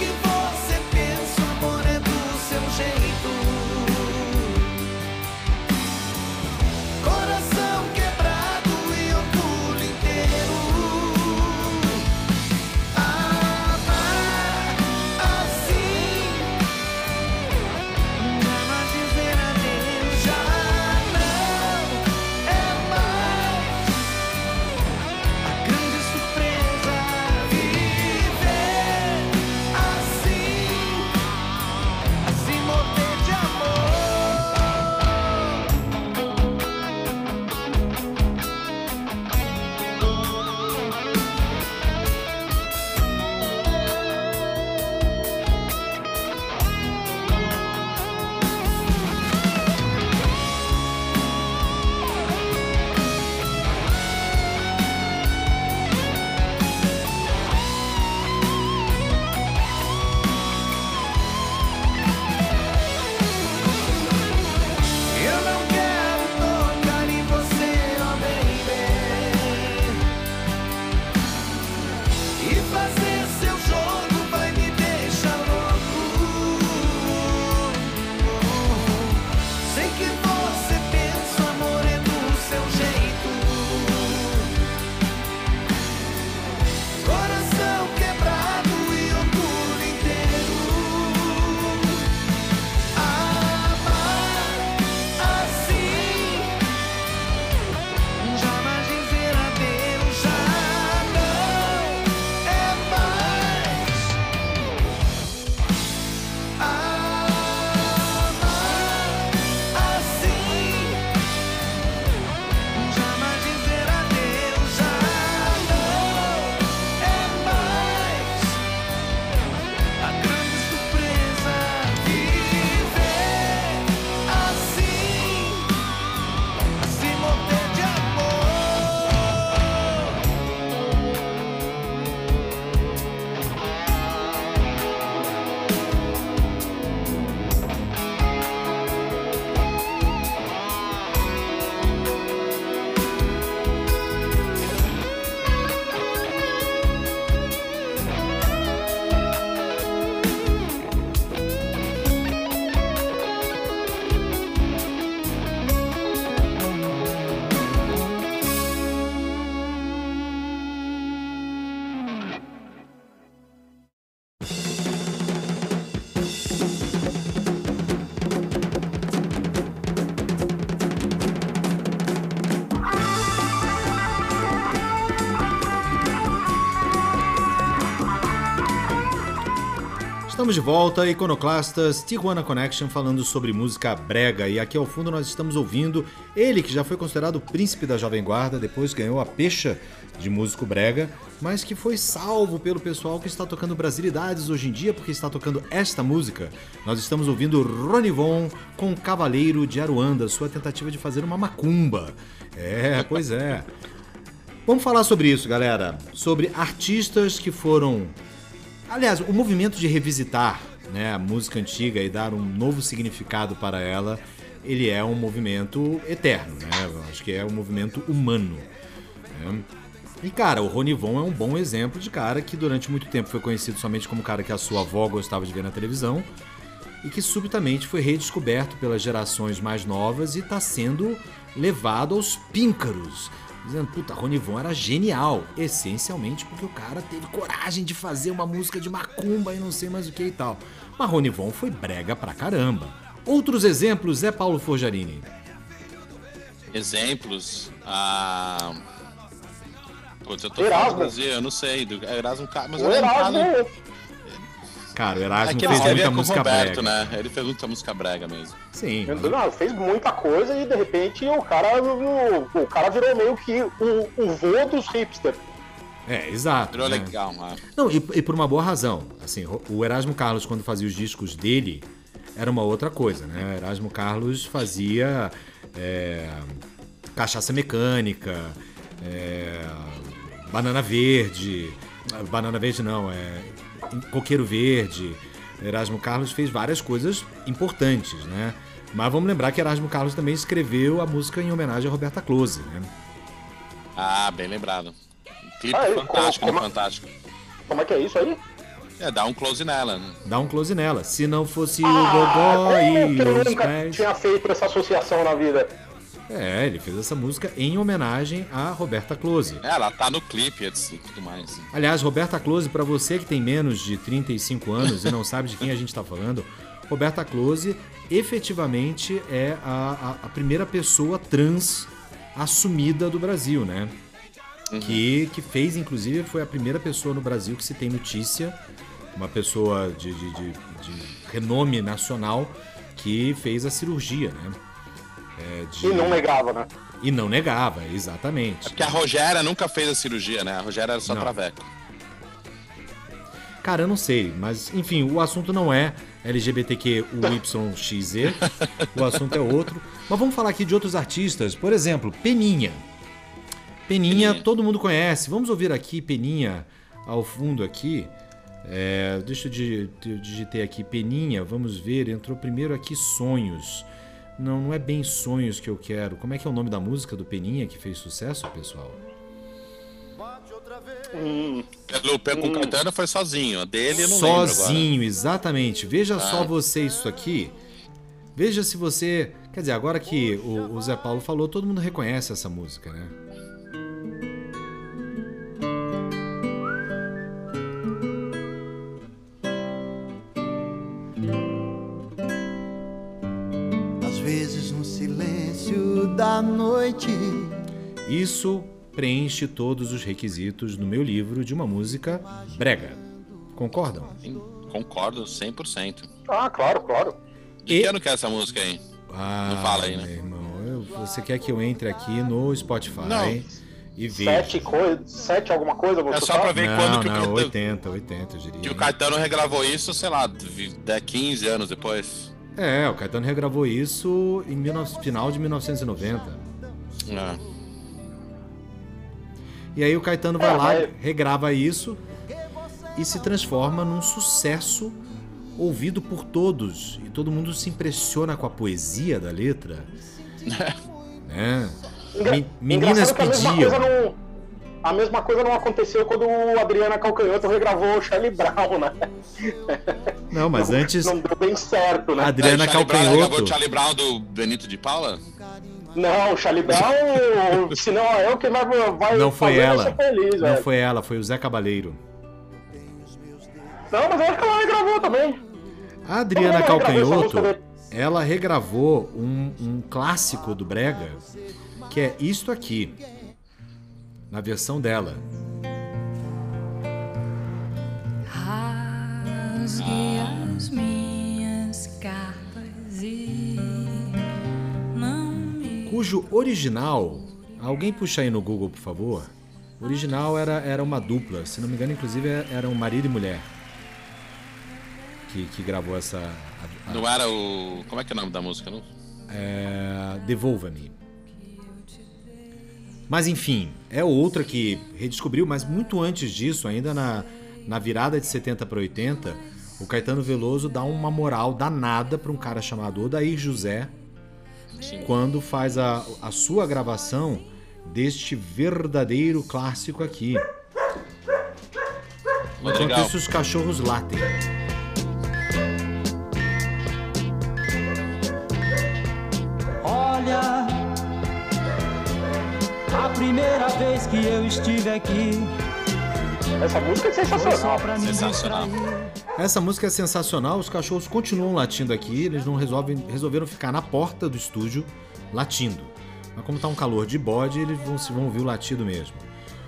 [SPEAKER 5] Sei que
[SPEAKER 1] Estamos de volta, Iconoclastas, Tijuana Connection, falando sobre música brega. E aqui ao fundo nós estamos ouvindo ele, que já foi considerado o príncipe da Jovem Guarda, depois ganhou a pecha de músico brega, mas que foi salvo pelo pessoal que está tocando brasilidades hoje em dia, porque está tocando esta música. Nós estamos ouvindo Ronivon com Cavaleiro de Aruanda, sua tentativa de fazer uma macumba. É, pois é. Vamos falar sobre isso, galera. Sobre artistas que foram Aliás, o movimento de revisitar né, a música antiga e dar um novo significado para ela, ele é um movimento eterno, né? Acho que é um movimento humano. né? E cara, o Ronivon é um bom exemplo de cara que durante muito tempo foi conhecido somente como cara que a sua avó gostava de ver na televisão e que subitamente foi redescoberto pelas gerações mais novas e está sendo levado aos píncaros. Dizendo, puta, Ronivon era genial, essencialmente porque o cara teve coragem de fazer uma música de macumba e não sei mais o que e tal. Mas Ronivon foi brega pra caramba. Outros exemplos é Paulo Forjarini.
[SPEAKER 2] Exemplos. Ah... Putz, eu tô
[SPEAKER 3] Erasmo.
[SPEAKER 2] falando eu não sei. Do Erasmo Carlos. Mas
[SPEAKER 3] O Erasmo,
[SPEAKER 2] no-
[SPEAKER 1] Cara, o
[SPEAKER 2] É
[SPEAKER 1] Erasmo
[SPEAKER 2] ele
[SPEAKER 1] fez muita
[SPEAKER 2] o
[SPEAKER 1] música
[SPEAKER 2] Roberto,
[SPEAKER 1] brega.
[SPEAKER 2] né? Ele fez muita música brega mesmo.
[SPEAKER 1] Sim.
[SPEAKER 3] não, fez muita coisa e de repente o cara, o, o cara virou meio que o, o vô dos hipsters.
[SPEAKER 1] É, exato.
[SPEAKER 2] Virou
[SPEAKER 1] né?
[SPEAKER 2] legal, né?
[SPEAKER 1] Não, e, e por uma boa razão. Assim, o- o Erasmo Carlos, quando fazia os discos dele, era uma outra coisa, né? O Erasmo Carlos fazia é, cachaça mecânica, é, banana verde. Banana verde não, é coqueiro verde. Erasmo Carlos fez várias coisas importantes, né? Mas vamos lembrar que Erasmo Carlos também escreveu a música em homenagem a Roberta Close, né?
[SPEAKER 2] Ah, bem lembrado. Clipe
[SPEAKER 3] Ah, e
[SPEAKER 2] fantástico,
[SPEAKER 3] como-
[SPEAKER 2] né? Fantástico.
[SPEAKER 3] Como é que é isso aí?
[SPEAKER 2] É, dá um close nela. né?
[SPEAKER 1] Dá um close nela. Se não fosse o
[SPEAKER 3] Ah,
[SPEAKER 1] Gogó
[SPEAKER 3] como
[SPEAKER 1] e
[SPEAKER 3] eu
[SPEAKER 1] os
[SPEAKER 3] nunca
[SPEAKER 1] pés.
[SPEAKER 3] tinha feito essa associação na vida.
[SPEAKER 1] É, ele fez essa música em homenagem a Roberta Close.
[SPEAKER 2] É, ela tá no clipe e tudo mais.
[SPEAKER 1] Aliás, Roberta Close, pra você que tem menos de 35 anos e não sabe de quem a gente tá falando, Roberta Close efetivamente é a, a- a primeira pessoa trans assumida do Brasil, né? Que, que fez, inclusive, foi a primeira pessoa no Brasil que se tem notícia, uma pessoa de, de, de- de renome nacional, que fez a cirurgia, né? É, de-
[SPEAKER 3] E não negava, né?
[SPEAKER 1] E não negava, exatamente.
[SPEAKER 2] Porque a Rogéria nunca fez a cirurgia, né? A Rogéria era só
[SPEAKER 1] Não.
[SPEAKER 2] traveco.
[SPEAKER 1] Cara, eu não sei, mas enfim, o assunto não é LGBTQYXZ, o assunto é outro. Mas vamos falar aqui de outros artistas, por exemplo, Peninha. Peninha,
[SPEAKER 2] Peninha.
[SPEAKER 1] todo mundo conhece. Vamos ouvir aqui Peninha ao fundo aqui. É, deixa eu digitei aqui Peninha, vamos ver, entrou primeiro aqui Sonhos. Não, não é bem Sonhos que eu quero. Como é que é o nome da música do Peninha que fez sucesso, pessoal?
[SPEAKER 2] Pelo, pelo com o Caetano foi sozinho. A dele eu não.
[SPEAKER 1] Sozinho, exatamente. Veja
[SPEAKER 2] Ah.
[SPEAKER 1] só você isso aqui. Veja se você. Quer dizer, agora que o, o Zé Paulo falou, todo mundo reconhece essa música, né?
[SPEAKER 5] Silêncio da noite.
[SPEAKER 1] Isso preenche todos os requisitos no meu livro de uma música brega. Concordam?
[SPEAKER 2] Sim, Concordo 100%.
[SPEAKER 3] Ah, claro, claro.
[SPEAKER 2] De
[SPEAKER 1] E-
[SPEAKER 2] que ano que é essa música aí?
[SPEAKER 1] Ah,
[SPEAKER 2] Não fala aí, né?
[SPEAKER 1] irmão, eu- você quer que eu entre aqui no Spotify
[SPEAKER 2] Não.
[SPEAKER 1] e veja?
[SPEAKER 3] Sete, sete alguma coisa, você
[SPEAKER 2] É só pra ver
[SPEAKER 1] Não,
[SPEAKER 2] quando que o
[SPEAKER 1] não,
[SPEAKER 2] Caetano-
[SPEAKER 1] 80, 80, eu diria.
[SPEAKER 2] Que o Caetano regravou isso, sei lá, de 15 anos depois.
[SPEAKER 1] É, o Caetano regravou isso em 19 final de 1990.
[SPEAKER 2] É.
[SPEAKER 1] E aí o Caetano vai
[SPEAKER 3] É,
[SPEAKER 1] lá,
[SPEAKER 3] mas-
[SPEAKER 1] regrava isso e se transforma num sucesso ouvido por todos. E todo mundo se impressiona com a poesia da letra. né?
[SPEAKER 3] Engra-
[SPEAKER 1] Me- Meninas pediam.
[SPEAKER 3] A mesma coisa não aconteceu quando o Adriana Calcanhoto regravou o Charlie Brown, né?
[SPEAKER 1] Não, mas
[SPEAKER 3] Não-
[SPEAKER 1] antes
[SPEAKER 3] Não deu bem certo, né?
[SPEAKER 1] Adriana
[SPEAKER 2] Charlie Brown regravou
[SPEAKER 1] Calcanhoto.
[SPEAKER 2] o Charlie Brown do Benito de Paula?
[SPEAKER 3] Não, o Charlie Brown, se não é o que vai, vai
[SPEAKER 1] Não foi
[SPEAKER 3] fazer
[SPEAKER 1] ela.
[SPEAKER 3] feliz,
[SPEAKER 1] Não
[SPEAKER 3] velho.
[SPEAKER 1] foi ela, foi o Zé Cabaleiro.
[SPEAKER 3] Não, mas eu acho que ela regravou também.
[SPEAKER 1] A Adriana Calcanhoto, ela regravou um, um clássico do Brega, que é isto aqui, na versão dela.
[SPEAKER 6] rasguei as minhas cartas e não me
[SPEAKER 1] Cujo original, alguém puxa aí no Google, por favor. O original era, era uma dupla, se não me engano, inclusive era um marido e mulher que, que gravou essa. a- a-
[SPEAKER 2] Não era o. Como é que é o nome da música, não?
[SPEAKER 1] é, Devolva-me. Mas enfim, é outra que redescobriu, mas muito antes disso, ainda na, na virada de 70 para 80, o Caetano Veloso dá uma moral danada para um cara chamado Odair José,
[SPEAKER 2] Sim.
[SPEAKER 1] quando faz a, a sua gravação deste verdadeiro clássico aqui. Enquanto isso, os cachorros latem.
[SPEAKER 5] A primeira vez que eu estive aqui
[SPEAKER 3] Essa música é sensacional.
[SPEAKER 5] pra me
[SPEAKER 2] Sensacional.
[SPEAKER 1] Essa música é sensacional, os cachorros continuam latindo aqui, eles não resolvem, resolveram ficar na porta do estúdio latindo. Mas como tá um calor de bode, eles vão, se vão ouvir o latido mesmo.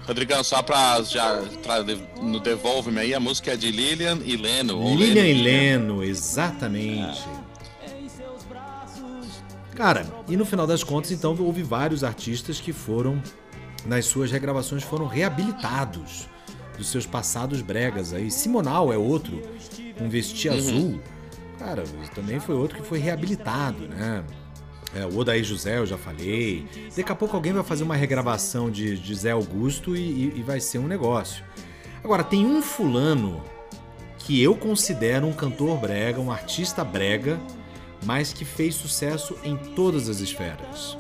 [SPEAKER 2] Rodrigão, só pra já pra, no Devolve-me aí, a música é de Lilian e Leno.
[SPEAKER 1] Lilian e
[SPEAKER 2] Leno
[SPEAKER 1] Leno, exatamente. Cara, e no final das contas, então, houve vários artistas que foram, nas suas regravações, foram reabilitados dos seus passados bregas aí. Simonal é outro, com vestir azul. Cara, também foi outro que foi reabilitado, né? É, o Odair José, eu já falei. Daqui a pouco alguém vai fazer uma regravação de, de Zé Augusto e, e- e vai ser um negócio. Agora, tem um fulano que eu considero um cantor brega, um artista brega, mas que fez sucesso em todas as esferas.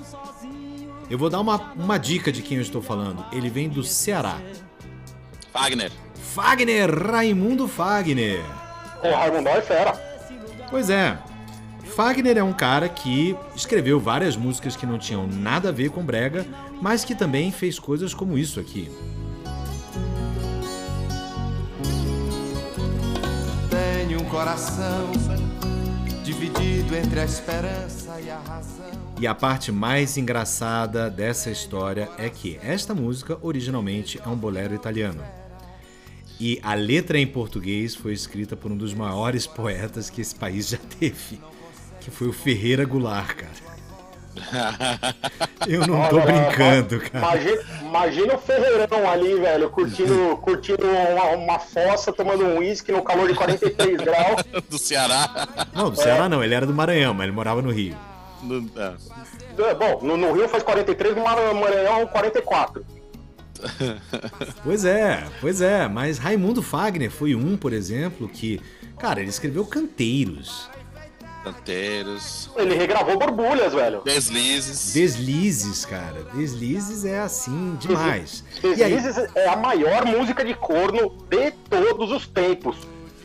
[SPEAKER 1] Eu vou dar uma, uma dica de quem eu estou falando. Ele vem do Ceará.
[SPEAKER 2] Wagner.
[SPEAKER 1] Fagner, Raimundo Fagner.
[SPEAKER 3] O Raimundo é fera.
[SPEAKER 1] Pois é. Fagner é um cara que escreveu várias músicas que não tinham nada a ver com brega, mas que também fez coisas como isso aqui.
[SPEAKER 4] Tenho um coração dividido entre a esperança e a razão.
[SPEAKER 1] E a parte mais engraçada dessa história é que esta música originalmente é um bolero italiano. E a letra em português foi escrita por um dos maiores poetas que esse país já teve, que foi o Ferreira Goulart, cara. Eu não tô brincando, cara.
[SPEAKER 3] Imagina, imagina o Ferreirão ali, velho, curtindo, curtindo uma, uma fossa, tomando um uísque no calor de 43 graus.
[SPEAKER 2] Do Ceará.
[SPEAKER 1] Não, do Ceará não, ele era do Maranhão, mas ele morava no Rio.
[SPEAKER 2] No- é.
[SPEAKER 3] É, Bom, no, no Rio faz 43, no Mar- Maranhão 44.
[SPEAKER 1] Pois é, pois é, mas Raimundo Fagner foi um, por exemplo, que, cara, ele escreveu canteiros,
[SPEAKER 2] Canteiros.
[SPEAKER 3] Ele regravou borbulhas, velho.
[SPEAKER 2] Deslizes.
[SPEAKER 1] deslizes, cara. Deslizes é assim demais. E aí,
[SPEAKER 3] Deslizes é a maior música de corno de todos os tempos.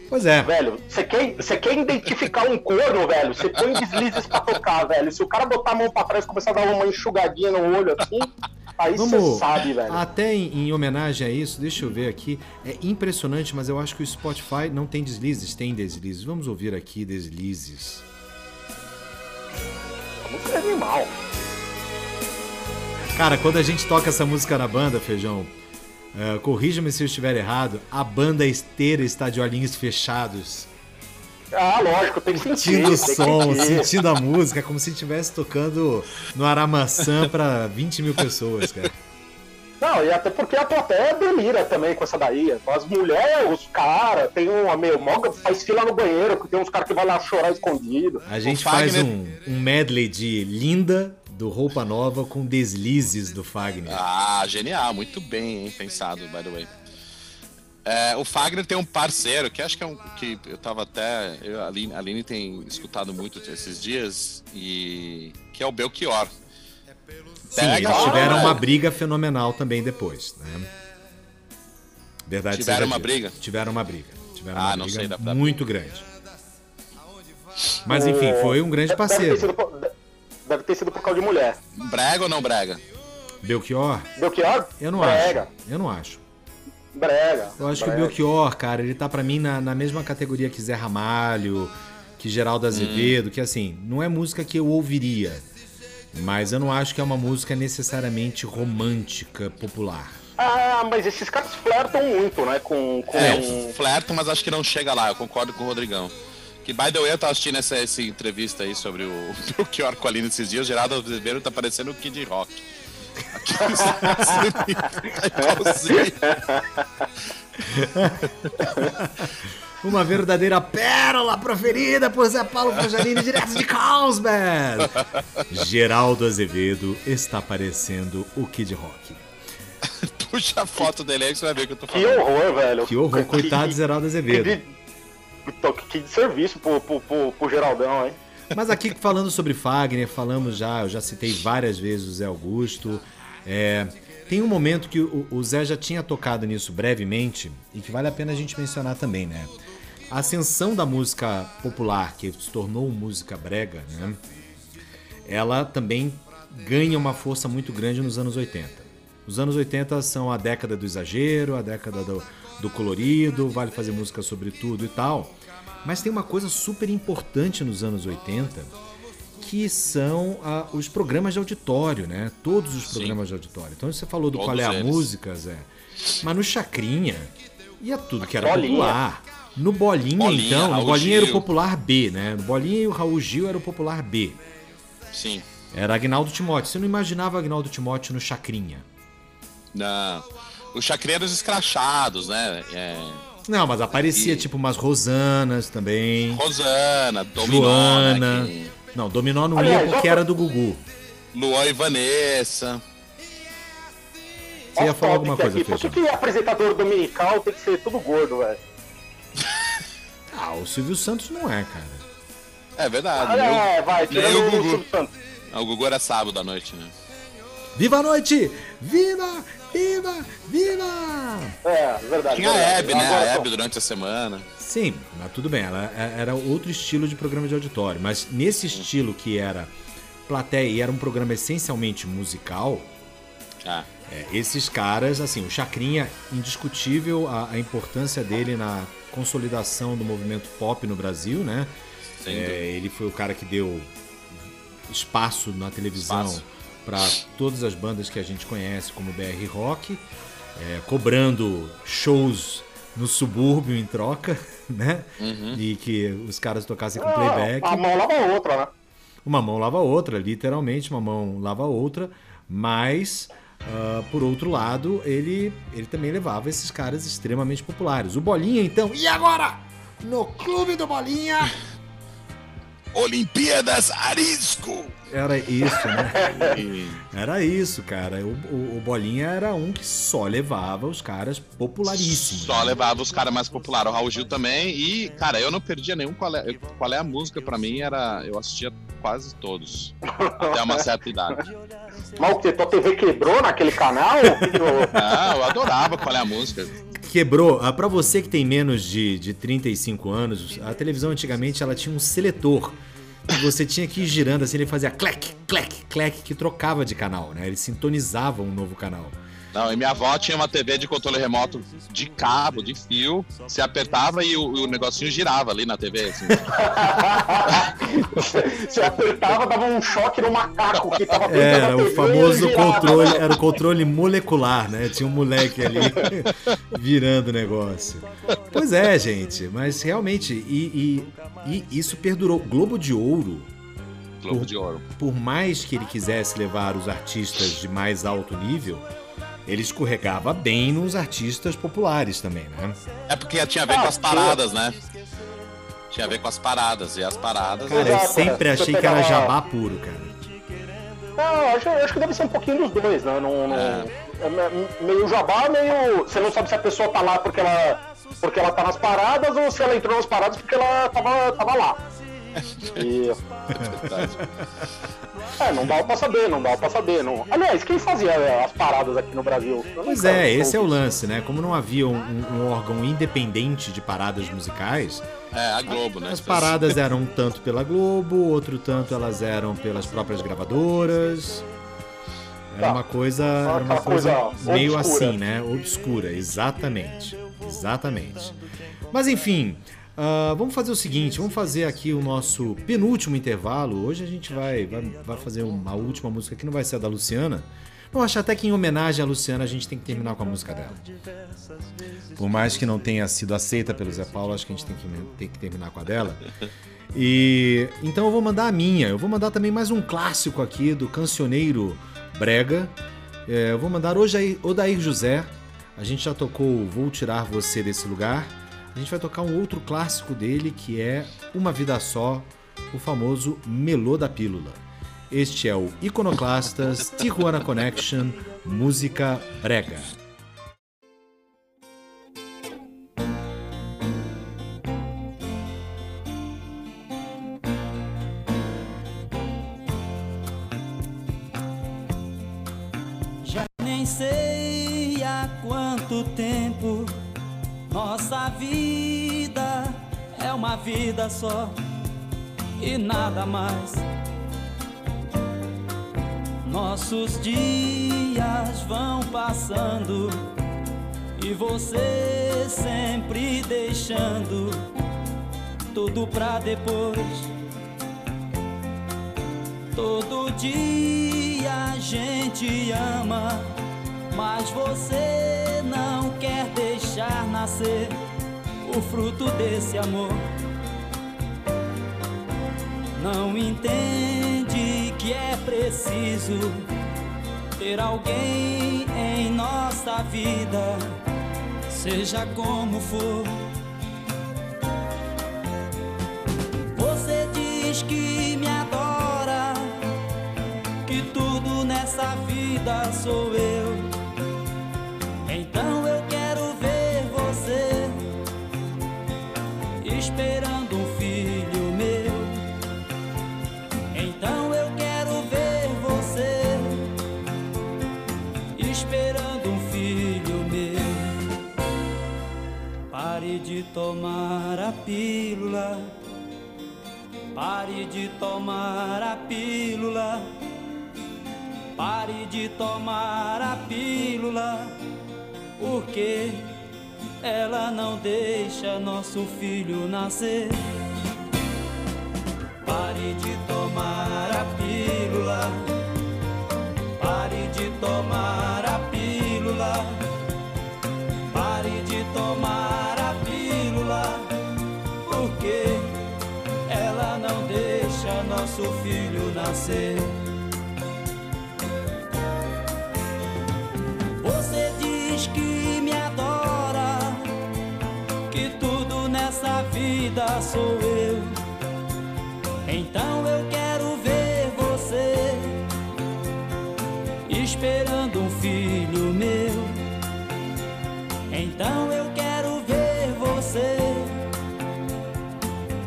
[SPEAKER 1] pois é,
[SPEAKER 3] Velho, você quer, você quer identificar um corno, velho? Você põe deslizes pra tocar, velho. Se o cara botar a mão pra trás e começar a dar uma enxugadinha no olho assim, aí você
[SPEAKER 1] Vamos,
[SPEAKER 3] sabe, velho.
[SPEAKER 1] até em, em homenagem a isso, deixa eu ver aqui. É impressionante, mas eu acho que o Spotify não tem deslizes, tem deslizes. Vamos ouvir aqui deslizes.
[SPEAKER 3] A música é animal.
[SPEAKER 1] Cara, quando a gente toca essa música na banda, Feijão, é, corrija-me se eu estiver errado, a banda inteira está de olhinhos fechados.
[SPEAKER 3] Ah, lógico, tem que sentir.
[SPEAKER 1] Sentindo o som, sentindo a música, como se estivesse tocando no Aramaçã pra 20 mil pessoas, cara.
[SPEAKER 3] Não, e até porque a plateia delira também com essa daí. As mulheres, os caras, tem um meu, mó- faz fila no banheiro, que tem uns caras que vão lá chorar escondido.
[SPEAKER 1] A gente faz um, um medley de Linda, do Roupa Nova, com deslizes do Fagner.
[SPEAKER 2] Ah, genial, muito bem, hein, pensado, by the way. É, o Fagner tem um parceiro que acho que é um que eu tava até. Eu, a, Aline, a Aline tem escutado muito esses dias, e que é o Belchior.
[SPEAKER 1] Sim,
[SPEAKER 2] Pega
[SPEAKER 1] eles tiveram
[SPEAKER 2] né?
[SPEAKER 1] uma briga fenomenal também depois, né? Verdade
[SPEAKER 2] Tiveram uma
[SPEAKER 1] dita.
[SPEAKER 2] briga?
[SPEAKER 1] Tiveram uma briga. Tiveram
[SPEAKER 2] Ah,
[SPEAKER 1] uma
[SPEAKER 2] não
[SPEAKER 1] briga
[SPEAKER 2] sei, dá pra-
[SPEAKER 1] muito grande. Mas enfim, foi um grande
[SPEAKER 3] Deve ter,
[SPEAKER 1] parceiro.
[SPEAKER 3] sido por, deve ter sido por causa de mulher.
[SPEAKER 2] Brega ou não brega?
[SPEAKER 1] Belchior,
[SPEAKER 3] Belchior?
[SPEAKER 1] eu não
[SPEAKER 3] brega,
[SPEAKER 1] acho. Eu não acho.
[SPEAKER 3] Brega.
[SPEAKER 1] Eu acho que o
[SPEAKER 3] brega.
[SPEAKER 1] Belchior, cara, ele tá pra mim na, na mesma categoria que Zé Ramalho, que Geraldo Azevedo, que assim, não é música que eu ouviria. Mas eu não acho que é uma música necessariamente romântica, popular.
[SPEAKER 3] Ah, mas esses caras flertam muito, né? Com. com...
[SPEAKER 2] É, flertam, mas acho que não chega lá, eu concordo com o Rodrigão. Que, by the way, eu tava assistindo essa, essa entrevista aí sobre o Belchior com a Aline esses dias, o Geraldo Azevedo tá parecendo o Kid Rock. Aqui tá igualzinho.
[SPEAKER 1] Uma verdadeira pérola proferida por Zé Paulo Fajanini, direto de Carlsbad. Geraldo Azevedo está parecendo o Kid Rock.
[SPEAKER 2] Puxa a foto dele aí que você vai ver o que eu tô
[SPEAKER 3] Que
[SPEAKER 2] falando.
[SPEAKER 3] horror, velho.
[SPEAKER 1] Que horror, coitado de Geraldo
[SPEAKER 3] Que
[SPEAKER 1] Azevedo.
[SPEAKER 3] de, que- que de serviço pro, pro, pro, pro Geraldão, hein?
[SPEAKER 1] Mas aqui falando sobre Fagner, falamos já, eu já citei várias vezes o Zé Augusto. É, tem um momento que o, o Zé já tinha tocado nisso brevemente e que vale a pena a gente mencionar também, né? A ascensão da música popular, que se tornou música brega, né? Ela também ganha uma força muito grande nos anos 80. Os anos 80 são a década do exagero, a década do, do colorido, vale fazer música sobre tudo e tal. Mas tem uma coisa super importante nos anos 80, que são ah, os programas de auditório, né? Todos os programas de auditório. Então você falou do
[SPEAKER 2] Todos
[SPEAKER 1] Qual é a
[SPEAKER 2] eles.
[SPEAKER 1] Música, Zé. Mas no Chacrinha ia tudo que era
[SPEAKER 3] Bolinha.
[SPEAKER 1] popular. No Bolinha,
[SPEAKER 2] Bolinha,
[SPEAKER 1] então, no
[SPEAKER 2] Raul
[SPEAKER 1] Bolinha era o
[SPEAKER 2] Gil.
[SPEAKER 1] popular B, né? No Bolinha e o Raul Gil era o popular B.
[SPEAKER 2] Sim.
[SPEAKER 1] Era Agnaldo Timóteo. Você não imaginava Agnaldo Timóteo no Chacrinha.
[SPEAKER 2] Não. Os chacreiros escrachados, né? É,
[SPEAKER 1] Não, mas aparecia
[SPEAKER 2] E-
[SPEAKER 1] tipo umas Rosanas também.
[SPEAKER 2] Rosana, Dominó,
[SPEAKER 1] Joana.
[SPEAKER 2] né?
[SPEAKER 1] Não, Dominó não
[SPEAKER 3] Aliás,
[SPEAKER 1] ia porque era do Gugu.
[SPEAKER 2] Luan e Vanessa.
[SPEAKER 1] Você ia falar alguma coisa.
[SPEAKER 3] Por que, que apresentador dominical tem que ser tudo gordo, velho?
[SPEAKER 1] Ah, o Silvio Santos não é, cara.
[SPEAKER 2] É verdade.
[SPEAKER 3] Ah,
[SPEAKER 2] viu?
[SPEAKER 3] é, vai, tirando
[SPEAKER 2] o
[SPEAKER 3] o
[SPEAKER 2] Gugu.
[SPEAKER 3] Silvio Santos.
[SPEAKER 2] Ah, O Gugu era sábado à noite, né?
[SPEAKER 1] Viva a noite! Viva! Viva! Viva!
[SPEAKER 3] É, verdade.
[SPEAKER 2] Tinha a
[SPEAKER 3] verdade.
[SPEAKER 2] Hebe, né?
[SPEAKER 3] Agora
[SPEAKER 2] A Hebe durante a semana.
[SPEAKER 1] Sim, mas tudo bem, ela é- era outro estilo de programa de auditório. Mas nesse estilo que era plateia e era um programa essencialmente musical,
[SPEAKER 2] Ah,
[SPEAKER 1] É, esses caras, assim, o Chacrinha, indiscutível a, a importância dele na consolidação do movimento pop no Brasil, né?
[SPEAKER 2] sem
[SPEAKER 1] É, ele foi o cara que deu espaço na televisão
[SPEAKER 2] Espaço.
[SPEAKER 1] Para todas as bandas que a gente conhece como BR Rock, é, cobrando shows no subúrbio em troca, né?
[SPEAKER 2] Uhum.
[SPEAKER 1] E que os caras tocassem com
[SPEAKER 3] Ah,
[SPEAKER 1] playback.
[SPEAKER 3] A mão lava a outra, né?
[SPEAKER 1] Uma mão lava a outra, literalmente, uma mão lava a outra, mas ah, por outro lado, ele, ele também levava esses caras extremamente populares. O Bolinha, então, e agora? No Clube do Bolinha!
[SPEAKER 2] Olimpíadas Arisco!
[SPEAKER 1] Era isso, né? Era isso, cara. O, o- o Bolinha era um que só levava os caras popularíssimos.
[SPEAKER 2] Só
[SPEAKER 1] né?
[SPEAKER 2] levava os caras mais populares, o Raul Gil também. E, cara, eu não perdia nenhum. Qual é, qual é a música pra mim? Era. Eu assistia quase todos. Até uma certa idade.
[SPEAKER 3] Mas o que? Tua TV quebrou naquele canal? O que que eu-
[SPEAKER 2] Ah, eu adorava qual é a música.
[SPEAKER 1] Quebrou. Ah, Pra você que tem menos de, de 35 anos, a televisão antigamente ela tinha um seletor. que Você tinha que ir girando assim, ele fazia clec, clec, clec, que trocava de canal, né? Ele sintonizava um novo canal.
[SPEAKER 2] Não, e minha avó tinha uma TV de controle remoto de cabo, de fio. Você apertava e o, o negocinho girava ali na TV. Assim.
[SPEAKER 3] Você apertava, dava um choque no macaco que tava a
[SPEAKER 1] Era
[SPEAKER 3] TV
[SPEAKER 1] o famoso controle, era o controle molecular, né? Tinha um moleque ali virando o negócio. Pois é, gente, mas realmente, e, e- e isso perdurou. Globo de Ouro,
[SPEAKER 2] Globo de Ouro.
[SPEAKER 1] por mais que ele quisesse levar os artistas de mais alto nível, ele escorregava bem nos artistas populares também, né?
[SPEAKER 2] É porque tinha a ver
[SPEAKER 3] Ah,
[SPEAKER 2] com as paradas, né? Tinha a ver com as paradas. E as paradas.
[SPEAKER 1] Cara, eu sempre achei que era jabá puro, cara.
[SPEAKER 3] Não, eu acho, acho que deve ser um pouquinho dos dois, né? Não, não-
[SPEAKER 2] É.
[SPEAKER 3] é me- meio jabá, meio. Você não sabe se a pessoa tá lá porque ela, porque ela tá nas paradas ou se ela entrou nas paradas porque ela tava, tava lá. E, é, não dava pra saber, não dava pra saber. Não... Aliás, quem fazia as paradas aqui no Brasil?
[SPEAKER 1] Pois é, esse é o lance, né? Como não havia um, um órgão independente de paradas musicais,
[SPEAKER 2] É, a Globo, né?
[SPEAKER 1] as paradas eram um tanto pela Globo, outro tanto elas eram pelas próprias gravadoras. Era
[SPEAKER 3] Tá.
[SPEAKER 1] uma coisa, era uma coisa
[SPEAKER 3] coisa
[SPEAKER 1] meio
[SPEAKER 3] obscura.
[SPEAKER 1] assim, né? Obscura, exatamente. Exatamente. Mas enfim, ah, vamos fazer o seguinte, vamos fazer aqui o nosso penúltimo intervalo. Hoje a gente vai, vai, vai fazer uma última música que não vai ser a da Luciana. Eu acho até que em homenagem à Luciana a gente tem que terminar com a música dela. Por mais que não tenha sido aceita pelo Zé Paulo, acho que a gente tem que, tem que terminar com a dela. E então eu vou mandar a minha. Eu vou mandar também mais um clássico aqui do cancioneiro Brega. É, eu vou mandar Ojair- Odair José. A gente já tocou Vou Tirar Você Desse Lugar. A gente vai tocar um outro clássico dele que é Uma Vida Só, o famoso Melô da Pílula. Este é o Iconoclastas Tijuana Connection, música brega.
[SPEAKER 5] Nossa vida é uma vida só e nada mais. Nossos dias vão passando e você sempre deixando tudo pra depois. Todo dia a gente ama, mas você não quer deixar nascer o fruto desse amor. Não entende que é preciso ter alguém em nossa vida, seja como for. Você diz que me adora, que tudo nessa vida sou eu. De tomar a pílula. Pare de tomar a pílula. Pare de tomar a pílula. Porque ela não deixa nosso filho nascer. Pare de tomar a pílula. Pare de tomar a nosso filho nascer. Você diz que me adora, que tudo nessa vida sou eu. Então eu quero ver você esperando um filho meu. Então eu quero ver você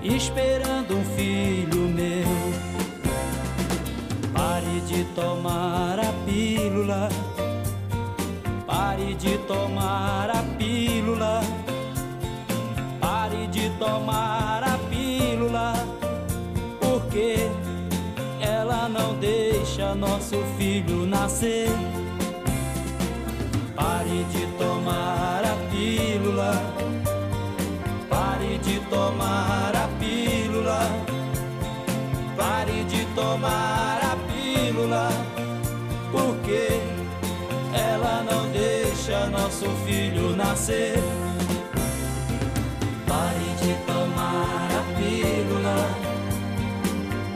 [SPEAKER 5] esperando tomar a pílula. Pare de tomar a pílula. Pare de tomar a pílula. Porque ela não deixa nosso filho nascer. Pare de tomar a pílula. Pare de tomar a pílula. Pare de tomar Porque ela não deixa nosso filho nascer. Pare de tomar a pílula.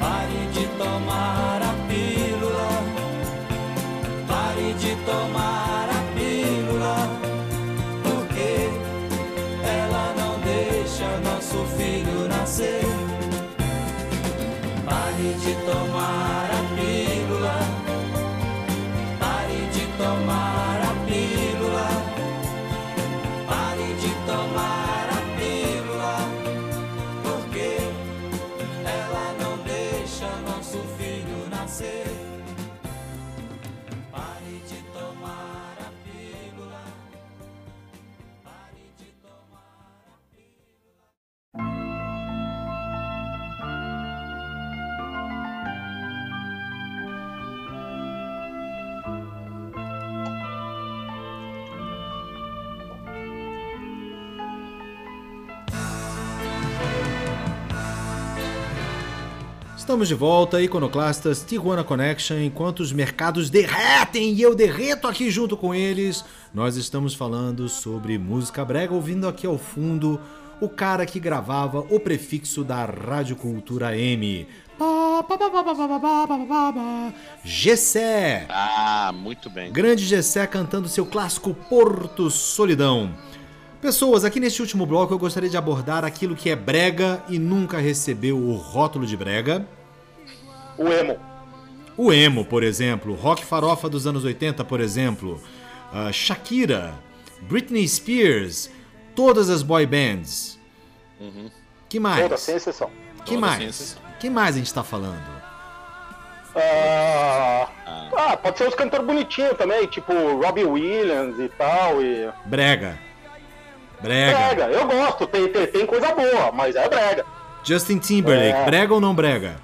[SPEAKER 5] Pare de tomar a pílula. Pare de tomar a pílula. Porque ela não deixa nosso filho nascer. Pare de tomar a
[SPEAKER 1] Estamos de volta, Iconoclastas Tijuana Connection. Enquanto os mercados derretem e eu derreto aqui junto com eles, nós estamos falando sobre música brega, ouvindo aqui ao fundo o cara que gravava o prefixo da Rádio Cultura M. Gessé.
[SPEAKER 2] Ah, muito bem.
[SPEAKER 1] Grande Gessé cantando seu clássico Porto Solidão. Pessoas, aqui neste último bloco eu gostaria de abordar aquilo que é brega e nunca recebeu o rótulo de brega.
[SPEAKER 3] O emo.
[SPEAKER 1] O emo, por exemplo, rock farofa dos anos 80, por exemplo, uh, Shakira, Britney Spears, todas as boy bands.
[SPEAKER 2] Uhum.
[SPEAKER 1] Que mais?
[SPEAKER 3] Toda, sem exceção.
[SPEAKER 1] Que
[SPEAKER 2] Todas
[SPEAKER 1] mais?
[SPEAKER 2] exceção.
[SPEAKER 1] Que mais a gente tá falando?
[SPEAKER 3] Ah,
[SPEAKER 2] Ah.
[SPEAKER 3] ah, pode ser os cantores bonitinhos também, tipo Robbie Williams e tal. E...
[SPEAKER 1] Brega. Brega.
[SPEAKER 3] Brega, eu gosto, tem, tem, tem coisa boa, mas é brega.
[SPEAKER 1] Justin Timberlake,
[SPEAKER 3] É.
[SPEAKER 1] brega ou não brega?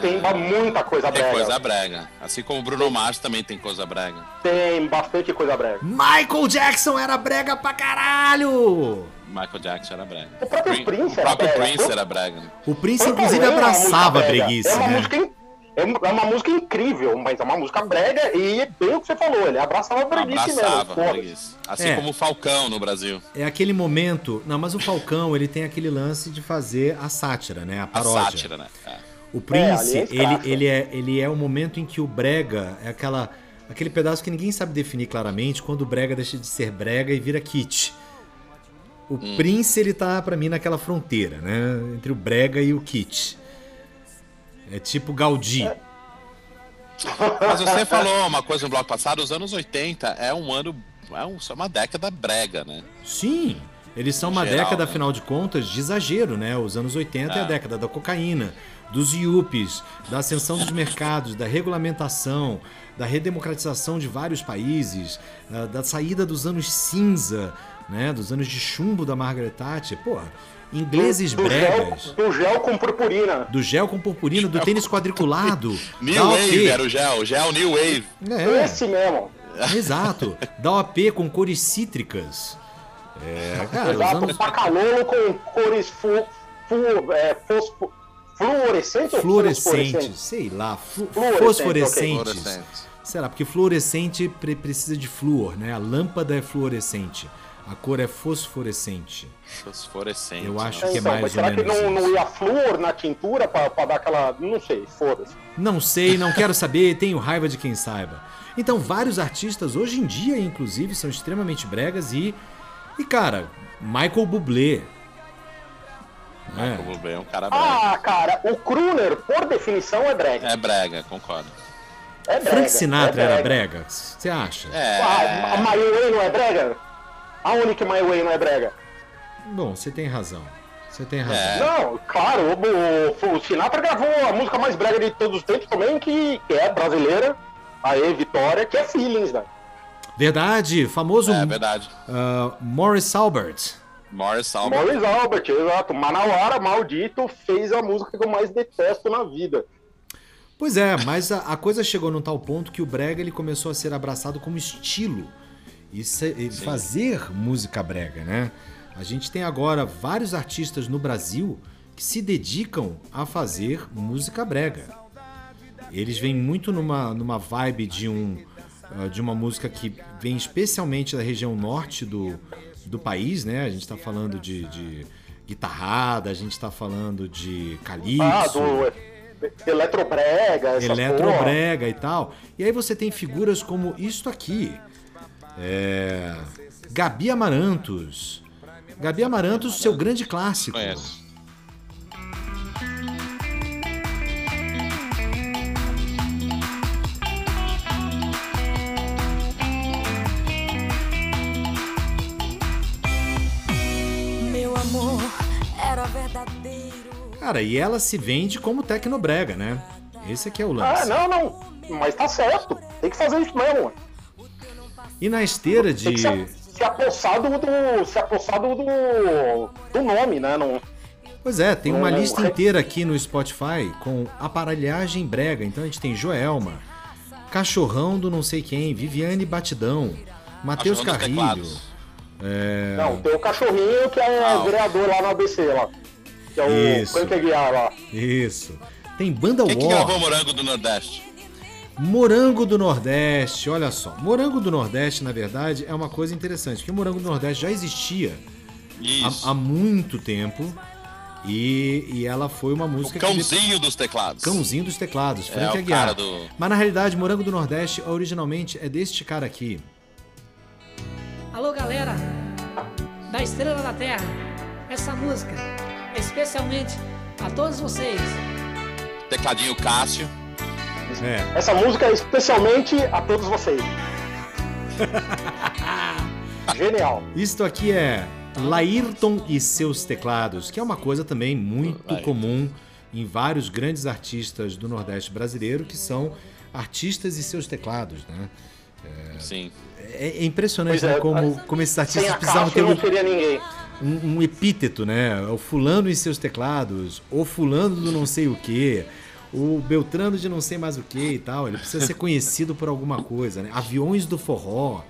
[SPEAKER 3] Tem muita coisa
[SPEAKER 2] Tem
[SPEAKER 3] brega.
[SPEAKER 2] coisa brega. Assim como o Bruno Mars também tem coisa brega.
[SPEAKER 3] Tem bastante coisa brega.
[SPEAKER 1] Michael Jackson era brega pra caralho!
[SPEAKER 2] Michael Jackson era brega.
[SPEAKER 3] O próprio
[SPEAKER 2] Prin-
[SPEAKER 3] Prince
[SPEAKER 2] o
[SPEAKER 3] era
[SPEAKER 2] próprio
[SPEAKER 3] brega.
[SPEAKER 2] Prince era brega.
[SPEAKER 1] O Prince, inclusive,
[SPEAKER 3] é
[SPEAKER 1] abraçava a breguice,
[SPEAKER 3] é uma
[SPEAKER 1] né?
[SPEAKER 3] Música, é uma- é música incrível, mas é uma música brega e é bem o que você falou, ele abraçava a breguice
[SPEAKER 2] Abraçava
[SPEAKER 3] mesmo.
[SPEAKER 2] a breguice. Assim
[SPEAKER 1] É.
[SPEAKER 2] como o Falcão no Brasil.
[SPEAKER 1] É aquele momento. Não, mas o Falcão, ele tem aquele lance de fazer a sátira, né? A
[SPEAKER 2] A
[SPEAKER 1] paródia.
[SPEAKER 2] sátira, né? É.
[SPEAKER 1] O Prince,
[SPEAKER 3] ali é
[SPEAKER 1] ele, ele, é, ele é o momento em que o brega é aquela, aquele pedaço que ninguém sabe definir claramente quando o brega deixa de ser brega e vira kit. O
[SPEAKER 3] Hum.
[SPEAKER 1] Prince, ele tá pra mim naquela fronteira, né? Entre o brega e o kit. É tipo Gaudí.
[SPEAKER 2] Mas você falou uma coisa no bloco passado, os anos 80 é um ano, é um- é uma década brega, né?
[SPEAKER 1] Sim, eles são uma
[SPEAKER 2] Geral,
[SPEAKER 1] década,
[SPEAKER 2] né?
[SPEAKER 1] afinal de contas, de exagero, né? Os anos 80 é, a
[SPEAKER 2] É.
[SPEAKER 1] década da cocaína, dos yuppies, da ascensão dos mercados, da regulamentação, da redemocratização de vários países, ah, da saída dos anos cinza, né? Dos anos de chumbo da Margaret Thatcher. Porra, ingleses
[SPEAKER 3] do,
[SPEAKER 1] bregas.
[SPEAKER 3] gel, do gel com purpurina.
[SPEAKER 1] Do gel com purpurina, do tênis quadriculado.
[SPEAKER 2] New Wave
[SPEAKER 1] OP.
[SPEAKER 2] era o gel, gel New Wave.
[SPEAKER 1] É,
[SPEAKER 3] Esse mesmo.
[SPEAKER 1] exato. Da OP com cores cítricas. É, cara,
[SPEAKER 3] Exato,
[SPEAKER 1] anos...
[SPEAKER 3] pacalolo com cores fu, fu, é, fosfo, fluorescente ou
[SPEAKER 1] fluorescente,
[SPEAKER 3] fosforescente?
[SPEAKER 1] sei lá, flu-
[SPEAKER 3] Fluorescente,
[SPEAKER 1] fosforescentes.
[SPEAKER 2] Fluorescente.
[SPEAKER 1] Será? Porque fluorescente pre- precisa de flúor, né? A lâmpada é fluorescente, a cor é fosforescente.
[SPEAKER 2] Fosforescente.
[SPEAKER 1] Eu acho
[SPEAKER 2] né?
[SPEAKER 1] que é
[SPEAKER 3] Então,
[SPEAKER 1] mais
[SPEAKER 3] mas
[SPEAKER 1] ou
[SPEAKER 3] será que
[SPEAKER 1] menos
[SPEAKER 3] não,
[SPEAKER 1] isso.
[SPEAKER 3] não ia flúor na tintura pra, pra dar aquela. Não sei, foda-se.
[SPEAKER 1] Não sei, não quero saber, tenho raiva de quem saiba. Então, vários artistas hoje em dia, inclusive, são extremamente bregas e. E cara, Michael Bublé.
[SPEAKER 2] Michael
[SPEAKER 1] É.
[SPEAKER 2] Bublé é um cara brega.
[SPEAKER 3] Ah, cara, o Kruner, por definição, é brega.
[SPEAKER 2] É brega, concordo.
[SPEAKER 3] É brega.
[SPEAKER 1] Frank Sinatra
[SPEAKER 3] é
[SPEAKER 1] era brega? Você acha?
[SPEAKER 3] Ah, a
[SPEAKER 2] É.
[SPEAKER 3] My Way não é brega? Aonde que My Way não é brega?
[SPEAKER 1] Bom, você tem razão. Você tem razão.
[SPEAKER 2] É.
[SPEAKER 3] Não, claro, o, o- o Sinatra gravou a música mais brega de todos os tempos também, que, que é brasileira, aê, Vitória, que é Feelings, né?
[SPEAKER 1] Verdade, famoso
[SPEAKER 2] É verdade.
[SPEAKER 1] ah, Morris Albert.
[SPEAKER 2] Morris Albert.
[SPEAKER 3] Morris Albert, exato. Manauara, maldito, fez a música que eu mais detesto na vida.
[SPEAKER 1] Pois é, mas a, a coisa chegou num tal ponto que o brega ele começou a ser abraçado como estilo e, se- e fazer música brega, né? A gente tem agora vários artistas no Brasil que se dedicam a fazer música brega. Eles vêm muito numa, numa vibe de um ah, de uma música que vem especialmente da região norte do, do país, né? A gente tá falando de, de guitarrada, a gente tá falando de calypso.
[SPEAKER 3] Ah, do é, Eletrobrega, porra.
[SPEAKER 1] Eletrobrega e tal. E aí você tem figuras como isto aqui. É... Gabi Amarantos. Gabi Amarantos, seu grande clássico.
[SPEAKER 2] Conheço.
[SPEAKER 6] Meu amor era verdadeiro.
[SPEAKER 1] Cara, e ela se vende como Tecnobrega, né? Esse aqui é o
[SPEAKER 3] Ah,
[SPEAKER 1] lance.
[SPEAKER 3] não, não. Mas tá certo. Tem que fazer isso mesmo.
[SPEAKER 1] E na esteira
[SPEAKER 3] Tem
[SPEAKER 1] de.
[SPEAKER 3] que se, se apossar do, do. Se apossar do, do, do nome, né? Não,
[SPEAKER 1] Pois é, tem uma
[SPEAKER 3] Não,
[SPEAKER 1] lista
[SPEAKER 3] re-
[SPEAKER 1] inteira aqui no Spotify com aparelhagem brega. Então a gente tem Joelma, Cachorrão do não sei quem, Viviane Batidão, Matheus Carrilho. É...
[SPEAKER 3] não, tem o cachorrinho que é
[SPEAKER 2] Ah, o-
[SPEAKER 3] vereador lá no ABC lá. que é o
[SPEAKER 1] Isso.
[SPEAKER 3] Frank Aguiar lá.
[SPEAKER 1] Isso. Tem banda
[SPEAKER 2] Quem que
[SPEAKER 1] War.
[SPEAKER 2] gravou Morango do Nordeste?
[SPEAKER 1] Morango do Nordeste, olha só. Morango do Nordeste, na verdade, é uma coisa interessante, porque o Morango do Nordeste já existia há, há muito tempo e, e ela foi uma
[SPEAKER 2] o
[SPEAKER 1] música que...
[SPEAKER 2] cãozinho dos teclados.
[SPEAKER 1] Cãozinho dos teclados,
[SPEAKER 2] É,
[SPEAKER 1] Frank
[SPEAKER 2] o
[SPEAKER 1] Aguiar.
[SPEAKER 2] cara do-
[SPEAKER 1] Mas na realidade, Morango do Nordeste, originalmente, é deste cara aqui.
[SPEAKER 7] Alô, galera da Estrela da Terra. Essa música é especialmente a todos vocês.
[SPEAKER 2] Tecladinho Cássio.
[SPEAKER 1] É.
[SPEAKER 3] Essa música é especialmente a todos vocês. Genial.
[SPEAKER 1] Isto aqui é Laírton e seus teclados, que é uma coisa também muito comum em vários grandes artistas do Nordeste brasileiro, que são artistas e seus teclados, né?
[SPEAKER 2] Sim.
[SPEAKER 1] É, é impressionante
[SPEAKER 3] Pois é,
[SPEAKER 1] né, como,
[SPEAKER 3] a-
[SPEAKER 1] como esses artistas precisavam ter um, um- um epíteto, né? O fulano e seus teclados, o fulano do não sei o quê, o Beltrano de não sei mais o que e tal. Ele precisa ser conhecido por alguma coisa, né? Aviões do forró.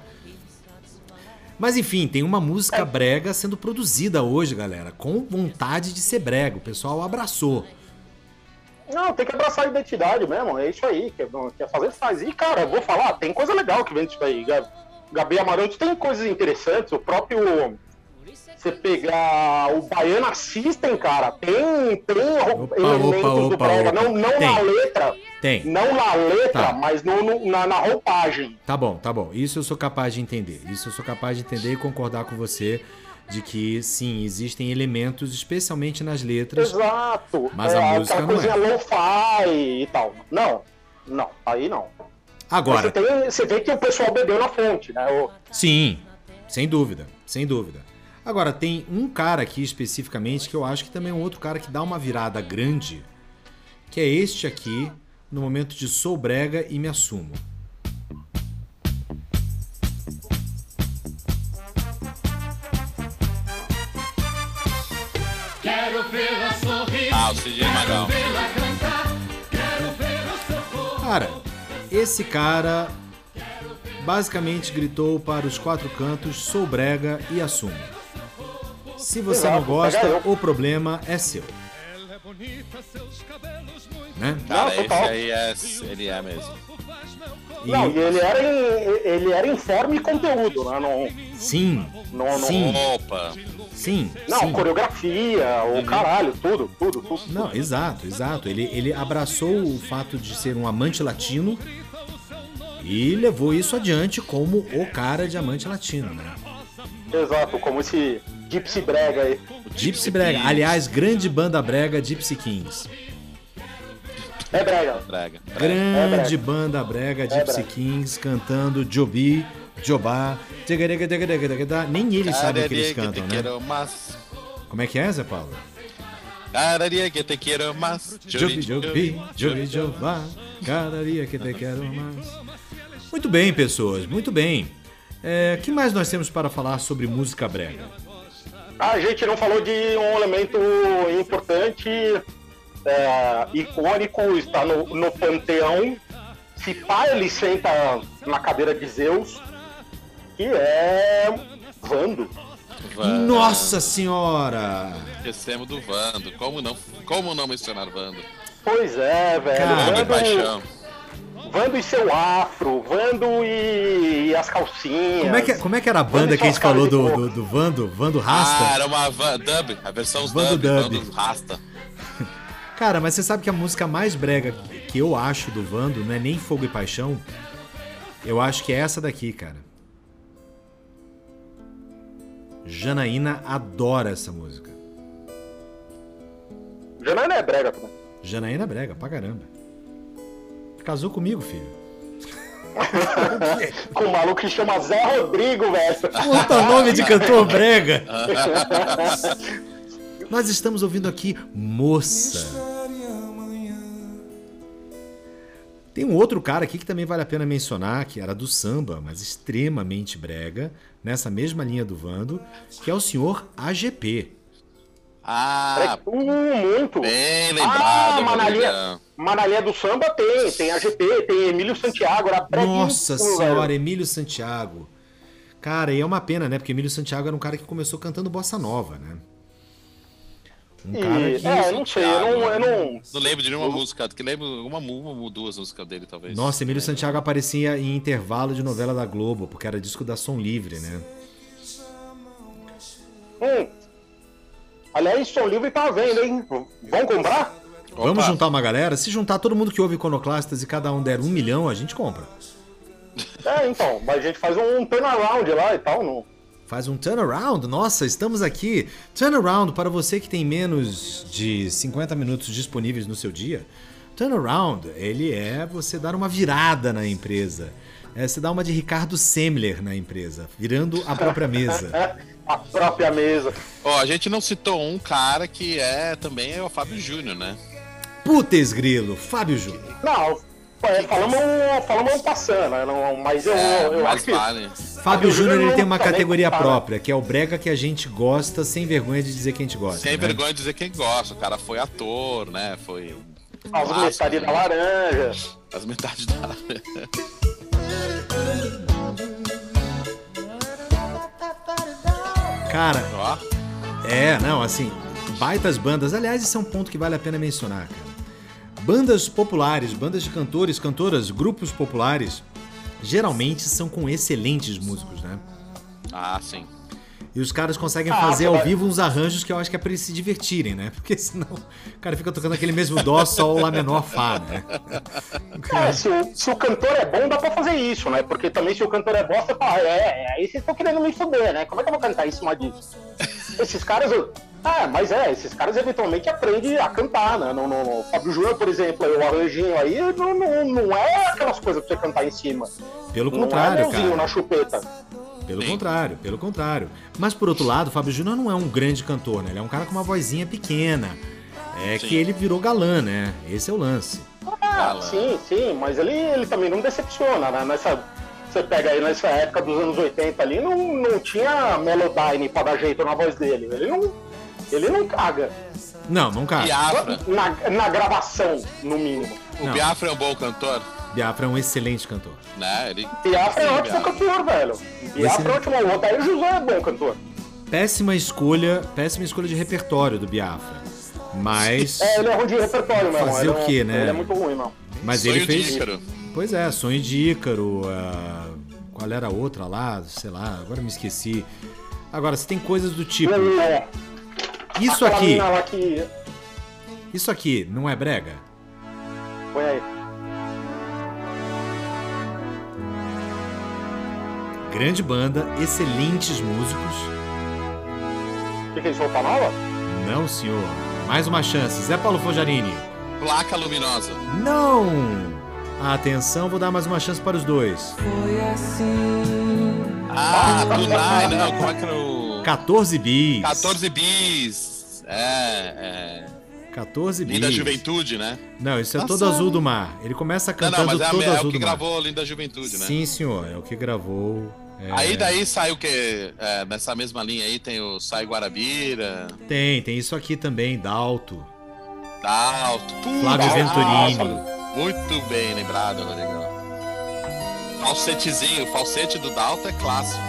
[SPEAKER 1] Mas enfim, tem uma música brega sendo produzida hoje, galera, com vontade de ser brega. O pessoal abraçou.
[SPEAKER 3] Não, tem que abraçar a identidade mesmo, é isso aí. Quer, quer fazer, faz. E, cara, eu vou falar, tem coisa legal que vem disso aí. Ga- Gabi Amarantos tem coisas interessantes, o próprio. Você pegar o Baiana System, cara, tem, tem
[SPEAKER 1] Opa,
[SPEAKER 3] elementos
[SPEAKER 1] opa,
[SPEAKER 3] do brega.
[SPEAKER 1] opa.
[SPEAKER 3] Não, não
[SPEAKER 1] Tem.
[SPEAKER 3] na letra,
[SPEAKER 1] Tem.
[SPEAKER 3] não na letra,
[SPEAKER 1] Tá.
[SPEAKER 3] mas no, no- na, na roupagem.
[SPEAKER 1] Tá bom, tá bom. Isso eu sou capaz de entender. Isso eu sou capaz de entender e concordar com você de que sim, existem elementos, especialmente nas letras.
[SPEAKER 3] Exato.
[SPEAKER 1] Mas a
[SPEAKER 3] é,
[SPEAKER 1] música
[SPEAKER 3] aquela
[SPEAKER 1] não
[SPEAKER 3] coisinha
[SPEAKER 1] é.
[SPEAKER 3] lo-fi e tal. Não, não, aí não.
[SPEAKER 1] Agora,
[SPEAKER 3] Você, tem, você vê que o pessoal bebeu na fonte, né? O-
[SPEAKER 1] Sim, sem dúvida, sem dúvida. Agora, tem um cara aqui especificamente que eu acho que também é um outro cara que dá uma virada grande, que é este aqui, no momento de sou brega e me assumo.
[SPEAKER 2] Ah, o Sidney Magal.
[SPEAKER 1] Cara, esse cara basicamente gritou para os quatro cantos: sou brega e assumo. Se você não gosta, o problema é seu. Né?
[SPEAKER 2] Cara,
[SPEAKER 3] Não,
[SPEAKER 2] esse
[SPEAKER 3] total.
[SPEAKER 2] aí é, ele é mesmo.
[SPEAKER 1] E-
[SPEAKER 3] Não, e ele era, em, ele era em forma e conteúdo, né? Não,
[SPEAKER 1] Sim,
[SPEAKER 3] não, não,
[SPEAKER 1] sim,
[SPEAKER 2] Opa!
[SPEAKER 1] sim.
[SPEAKER 3] não
[SPEAKER 1] sim.
[SPEAKER 3] coreografia, o caralho, tudo, tudo, tudo.
[SPEAKER 1] Não, exato, exato. Ele, ele abraçou o fato de ser um amante latino e levou isso adiante como o cara de amante latino, né?
[SPEAKER 3] Exato, como esse Gypsy Brega aí.
[SPEAKER 1] Gypsy Brega.
[SPEAKER 2] Kings.
[SPEAKER 1] Aliás, grande banda brega Gypsy Kings.
[SPEAKER 3] É Brega.
[SPEAKER 2] Brega.
[SPEAKER 1] Grande
[SPEAKER 3] brega.
[SPEAKER 1] banda brega Gypsy
[SPEAKER 3] brega.
[SPEAKER 1] Kings cantando Jobi, Jobá. Nem eles sabem o que eles cantam, né? Como é que é, Zé Paulo?
[SPEAKER 2] Cararia que te quero mais.
[SPEAKER 1] Jobi, Jobi, Jobi, Jobá, cada dia que te quero mais. Muito bem, pessoas, muito bem. É, que mais nós temos para falar sobre música brega?
[SPEAKER 3] A gente não falou de um elemento importante, é, icônico, está no, no panteão. Se pá, ele senta na cadeira de Zeus, que é Vando.
[SPEAKER 2] Vando.
[SPEAKER 1] Nossa senhora!
[SPEAKER 2] Esquecemos do Vando. Como não, como não mencionar Vando?
[SPEAKER 3] Pois é, velho.
[SPEAKER 1] Cara,
[SPEAKER 2] Vando paixão.
[SPEAKER 3] Vando e seu afro, Vando e, e as calcinhas.
[SPEAKER 1] Como é, que, como é que era a banda que a gente falou do, do, do Vando? Vando
[SPEAKER 2] Ah,
[SPEAKER 1] Rasta?
[SPEAKER 2] era uma van, dub. A versão
[SPEAKER 1] Vando
[SPEAKER 2] dub,
[SPEAKER 1] dub.
[SPEAKER 2] Vando Rasta.
[SPEAKER 1] Cara, mas você sabe que a música mais brega que eu acho do Vando não é nem Fogo e Paixão. Eu acho que é essa daqui, cara. Janaína adora essa música.
[SPEAKER 3] Janaína é brega também.
[SPEAKER 1] Janaína é brega pra caramba. Casou comigo, filho.
[SPEAKER 3] Com um maluco que chama Zé Rodrigo, velho.
[SPEAKER 1] Puta nome de cantor brega! Nós estamos ouvindo aqui Moça. Tem um outro cara aqui que também vale a pena mencionar, que era do samba, mas extremamente brega, nessa mesma linha do Vando, que é o senhor AGP.
[SPEAKER 2] Ah,
[SPEAKER 3] Uh, muito.
[SPEAKER 2] bem
[SPEAKER 3] Ah,
[SPEAKER 2] lembrado,
[SPEAKER 3] mas na linha, Linha do samba tem, tem a GP, tem Emílio Santiago, era
[SPEAKER 1] Nossa
[SPEAKER 3] velho.
[SPEAKER 1] senhora, Emílio Santiago. Cara, e é uma pena, né? Porque Emílio Santiago era um cara que começou cantando bossa nova, né? Um cara
[SPEAKER 3] E,
[SPEAKER 1] que.
[SPEAKER 3] é, não sei, eu não, eu não.
[SPEAKER 2] Não lembro de nenhuma música, que lembro uma, uma ou duas músicas dele, talvez.
[SPEAKER 1] Nossa, Emílio Santiago aparecia em intervalo de novela da Globo, porque era disco da Som Livre, né?
[SPEAKER 3] Hum. Aliás, Som Livre tá à venda, hein? Vão comprar?
[SPEAKER 1] Vamos juntar uma galera? Se juntar todo mundo que ouve Iconoclastas e cada um der um milhão, a gente compra.
[SPEAKER 3] É, então, mas a gente faz um turnaround lá e tal. Não...
[SPEAKER 1] Faz um turnaround. Nossa, estamos aqui. Turnaround para você que tem menos de 50 minutos disponíveis no seu dia. Turnaround, ele é você dar uma virada na empresa. É você dar uma de Ricardo Semler na empresa, virando a própria mesa.
[SPEAKER 3] a própria mesa.
[SPEAKER 2] Ó, a gente não citou um cara que é também é o Fábio Júnior, né?
[SPEAKER 1] Putz grilo, Fábio Júnior.
[SPEAKER 3] Não, é, falamos, falamos passando, né? Não, mas eu,
[SPEAKER 2] É,
[SPEAKER 3] eu
[SPEAKER 2] mas
[SPEAKER 3] acho que.
[SPEAKER 2] vale.
[SPEAKER 1] Fábio Júnior ele tem uma
[SPEAKER 3] tá
[SPEAKER 1] categoria
[SPEAKER 3] comparado.
[SPEAKER 1] própria, que é o brega que a gente gosta, sem vergonha de dizer que a gente gosta.
[SPEAKER 2] Sem
[SPEAKER 1] né?
[SPEAKER 2] vergonha de dizer quem gosta. O cara foi ator, né? Foi.
[SPEAKER 3] As
[SPEAKER 2] clássico,
[SPEAKER 3] metade
[SPEAKER 2] né?
[SPEAKER 3] da laranja.
[SPEAKER 2] As metades da.
[SPEAKER 1] Cara,
[SPEAKER 2] Ó,
[SPEAKER 1] É, não, assim, baitas bandas. Aliás, esse é um ponto que vale a pena mencionar, cara. Bandas populares, bandas de cantores, cantoras, grupos populares, geralmente são com excelentes músicos, né?
[SPEAKER 2] ah, sim.
[SPEAKER 1] E os caras conseguem
[SPEAKER 3] Ah,
[SPEAKER 1] fazer ao
[SPEAKER 3] cara.
[SPEAKER 1] vivo uns arranjos que eu acho que é pra eles se divertirem, né? Porque senão o cara fica tocando aquele mesmo dó, sol, lá menor, fá, né?
[SPEAKER 3] É, se o, se o cantor é bom, dá pra fazer isso, né? Porque também se o cantor é bosta, você fala, é, é, aí vocês estão querendo me foder, né? Como é que eu vou cantar em cima disso? Esses caras. eu- Ah, mas é, esses caras eventualmente aprendem a cantar, né? No, no, no Fábio Júnior, por exemplo, aí, o arranjinho aí não, não, não é aquelas coisas pra você cantar em cima.
[SPEAKER 1] Pelo
[SPEAKER 3] não
[SPEAKER 1] contrário,
[SPEAKER 3] é
[SPEAKER 1] cara.
[SPEAKER 3] na chupeta.
[SPEAKER 1] Pelo
[SPEAKER 2] Sim.
[SPEAKER 1] contrário, pelo contrário. Mas por outro lado, o Fábio Júnior não é um grande cantor, né? Ele é um cara com uma vozinha pequena. É
[SPEAKER 2] Sim.
[SPEAKER 1] que ele virou galã, né? Esse é o lance.
[SPEAKER 3] Ah, sim, sim, mas ele, ele também não decepciona, né? Nessa, você pega aí nessa época dos anos 80 ali, não, não tinha Melodyne pra dar jeito na voz dele. Ele não, ele não caga.
[SPEAKER 1] Não, não cara.
[SPEAKER 2] Biafra.
[SPEAKER 3] Na, na gravação, no mínimo.
[SPEAKER 2] O
[SPEAKER 1] Não.
[SPEAKER 2] Biafra é um bom cantor,
[SPEAKER 1] Biafra é um excelente cantor.
[SPEAKER 2] né? Ele.
[SPEAKER 3] Biafra é
[SPEAKER 2] Sim,
[SPEAKER 3] ótimo
[SPEAKER 2] Biafra.
[SPEAKER 3] cantor, velho. Biafra é ótimo. O Odair José é bom cantor.
[SPEAKER 1] Péssima escolha, péssima escolha de repertório do Biafra. Mas,
[SPEAKER 3] É, ele é ruim de repertório mesmo.
[SPEAKER 1] Fazer
[SPEAKER 3] ele
[SPEAKER 1] o
[SPEAKER 3] é um-
[SPEAKER 1] quê, né?
[SPEAKER 3] Ele é muito ruim, não.
[SPEAKER 1] mas
[SPEAKER 2] Sonho
[SPEAKER 1] ele fez.
[SPEAKER 2] de Ícaro.
[SPEAKER 1] Pois é, Sonho de Ícaro. ah, qual era a outra lá? Sei lá, agora me esqueci. Agora, você tem coisas do tipo.
[SPEAKER 3] É,
[SPEAKER 1] Isso aqui,
[SPEAKER 3] que...
[SPEAKER 1] isso aqui não é brega?
[SPEAKER 3] Põe aí.
[SPEAKER 1] Grande banda, excelentes músicos.
[SPEAKER 3] O que, que isso? Roupa nova?
[SPEAKER 1] Não, senhor. Mais uma chance. Zé Paulo Fojarini.
[SPEAKER 2] Placa luminosa.
[SPEAKER 1] Não! Atenção, vou dar mais uma chance para os dois.
[SPEAKER 2] Ah, Tunai, não. Como é que era o.
[SPEAKER 1] 14 bis.
[SPEAKER 2] 14 bis. É, é.
[SPEAKER 1] 14 bis.
[SPEAKER 2] Linda Juventude, né?
[SPEAKER 1] Não, isso é
[SPEAKER 2] Nossa.
[SPEAKER 1] todo azul do mar. Ele começa
[SPEAKER 2] Não,
[SPEAKER 1] cantando
[SPEAKER 2] não, mas é, a-
[SPEAKER 1] todo
[SPEAKER 2] é
[SPEAKER 1] azul
[SPEAKER 2] o que
[SPEAKER 1] do mar.
[SPEAKER 2] gravou Linda Juventude, né?
[SPEAKER 1] Sim, senhor, é o que gravou. é,
[SPEAKER 2] Aí daí sai o que? nessa mesma linha aí tem o Sai Guarabira,
[SPEAKER 1] Tem, tem isso aqui também, Dalto.
[SPEAKER 2] Dalto. Pum,
[SPEAKER 1] Flávio
[SPEAKER 2] Dalto.
[SPEAKER 1] Venturini.
[SPEAKER 2] Muito bem lembrado, Rodrigão. Falsetezinho, o falsete do Dalto é clássico.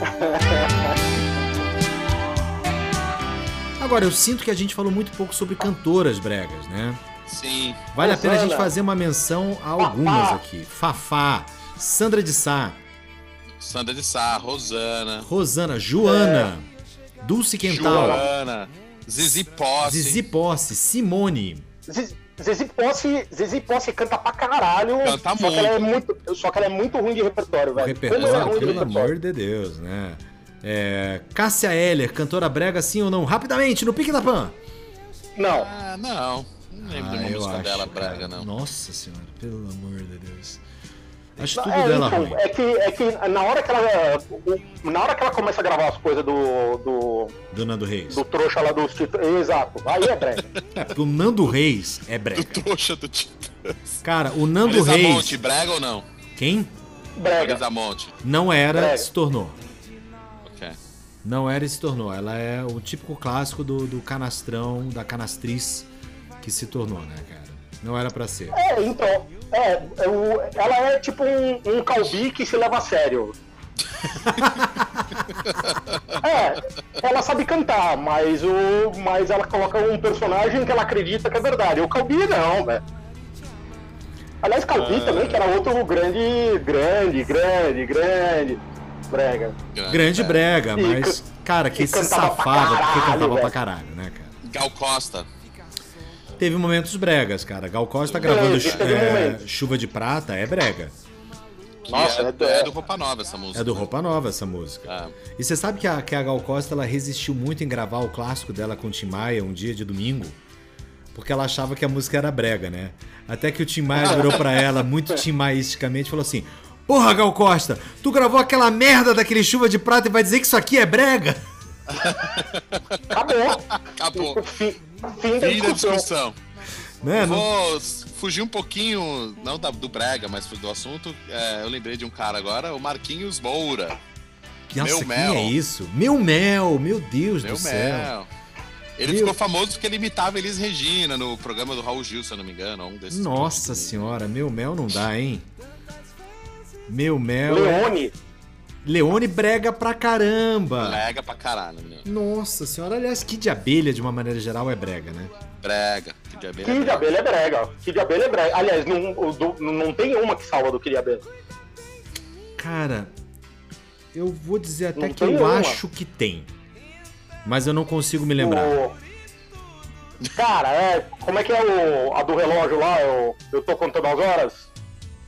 [SPEAKER 1] Agora, eu sinto que a gente falou muito pouco sobre cantoras bregas, né?
[SPEAKER 2] Sim.
[SPEAKER 1] Vale a pena a gente fazer uma menção a algumas
[SPEAKER 3] Fafá.
[SPEAKER 1] aqui. Fafá, Sandra de Sá,
[SPEAKER 2] Sandra de Sá, Rosana,
[SPEAKER 1] Rosana, Joana, Dulce Quental,
[SPEAKER 2] Joana, Zizi Posse.
[SPEAKER 1] Zizi Posse, Simone.
[SPEAKER 3] Zizi- Zizi Posse, Zizi Posse canta pra caralho.
[SPEAKER 2] Canta
[SPEAKER 3] só Que ela é
[SPEAKER 2] muito.
[SPEAKER 3] muito. Só que ela é muito ruim de repertório,
[SPEAKER 1] O
[SPEAKER 3] velho.
[SPEAKER 1] repertório,
[SPEAKER 3] é ruim de
[SPEAKER 1] pelo
[SPEAKER 3] repertório.
[SPEAKER 1] amor de Deus, né? É, Cássia Eller, cantora brega, sim ou não? Rapidamente, no pique da pan.
[SPEAKER 3] Não.
[SPEAKER 2] Ah, não. Não lembro de
[SPEAKER 1] Ah,
[SPEAKER 2] uma
[SPEAKER 1] eu
[SPEAKER 2] música
[SPEAKER 1] acho,
[SPEAKER 2] dela
[SPEAKER 1] cara.
[SPEAKER 2] brega, não.
[SPEAKER 1] Nossa senhora, pelo amor de Deus. Acho tudo
[SPEAKER 3] É,
[SPEAKER 1] dela
[SPEAKER 3] então,
[SPEAKER 1] ruim.
[SPEAKER 3] é que, é que na hora que ela. Na hora que ela começa a gravar as coisas do. do,
[SPEAKER 1] Do Nando Reis.
[SPEAKER 3] do trouxa lá dos títulos. Exato, aí é brega.
[SPEAKER 1] É, porque o Nando Reis é
[SPEAKER 2] Do
[SPEAKER 1] brega.
[SPEAKER 2] trouxa do Titãs.
[SPEAKER 1] Cara, o Nando
[SPEAKER 2] Elisa
[SPEAKER 1] Reis.
[SPEAKER 2] Monte, brega ou não?
[SPEAKER 1] Quem?
[SPEAKER 3] Brega.
[SPEAKER 2] Monte.
[SPEAKER 1] Não era,
[SPEAKER 3] Brega.
[SPEAKER 1] se tornou. Não era e se tornou. Ela é o típico clássico do, do canastrão, da canastriz que se tornou, né, cara? Não era pra ser.
[SPEAKER 3] É, então. É, é o- ela é tipo um, um calbi que se leva a sério. É, ela sabe cantar, mas, o, mas ela coloca um personagem que ela acredita que é verdade. O Calbi não, velho. Aliás, Calbi também, que era outro grande, grande, grande, grande brega.
[SPEAKER 1] Grande
[SPEAKER 2] é.
[SPEAKER 1] brega,
[SPEAKER 3] E
[SPEAKER 1] mas, cara, que
[SPEAKER 3] e
[SPEAKER 1] se
[SPEAKER 3] cantava pra
[SPEAKER 1] safava porque cantava pra
[SPEAKER 3] velho.
[SPEAKER 1] caralho, né, cara?
[SPEAKER 2] Gal Costa.
[SPEAKER 1] Teve momentos bregas, cara. Gal Costa gravando é. Chuva de Prata é brega.
[SPEAKER 3] Nossa,
[SPEAKER 2] é,
[SPEAKER 3] é do-
[SPEAKER 2] é do Roupa Nova essa música.
[SPEAKER 1] É do Roupa Nova essa música.
[SPEAKER 2] É.
[SPEAKER 1] E você sabe que a, que a Gal Costa ela resistiu muito em gravar o clássico dela com o Tim Maia um dia de domingo, porque ela achava que a música era brega, né? Até que o Tim Maia virou pra ela, muito Tim Maisticamente, e falou assim: Porra, Gal Costa, tu gravou aquela merda daquele chuva de prata e vai dizer que isso aqui é brega?
[SPEAKER 3] Acabou.
[SPEAKER 2] Acabou.
[SPEAKER 3] Fim, fim da discussão.
[SPEAKER 2] discussão.
[SPEAKER 1] Né? Não-
[SPEAKER 2] Vou fugir um pouquinho, não da- do Brega, mas do assunto. É, eu lembrei de um cara agora, o Marquinhos Moura.
[SPEAKER 1] Nossa,
[SPEAKER 2] Meu
[SPEAKER 1] quem
[SPEAKER 2] mel.
[SPEAKER 1] é isso? Meu mel, meu Deus
[SPEAKER 2] Meu
[SPEAKER 1] do céu.
[SPEAKER 2] mel. Ele
[SPEAKER 1] Meu-
[SPEAKER 2] ficou famoso porque ele imitava Elis Regina no programa do Raul Gil, se eu não me engano. Um desses
[SPEAKER 1] Nossa senhora, meu mel não dá, hein? Meu mel. é-
[SPEAKER 3] Leone.
[SPEAKER 1] Leone brega pra caramba.
[SPEAKER 2] Brega pra caralho, meu.
[SPEAKER 1] Nossa senhora, aliás, que de abelha, de uma maneira geral, é brega, né?
[SPEAKER 2] Brega. Que de abelha.
[SPEAKER 3] Kid de
[SPEAKER 2] brega.
[SPEAKER 3] abelha é brega. Kid de abelha é brega. Aliás, não, do- não tem uma que salva do Kid de abelha.
[SPEAKER 1] Cara, eu vou dizer até
[SPEAKER 3] Não
[SPEAKER 1] que eu
[SPEAKER 3] uma.
[SPEAKER 1] acho que tem. Mas eu não consigo me lembrar.
[SPEAKER 3] O- Cara, é. Como é que é o, a do relógio lá? Eu, eu tô contando as horas?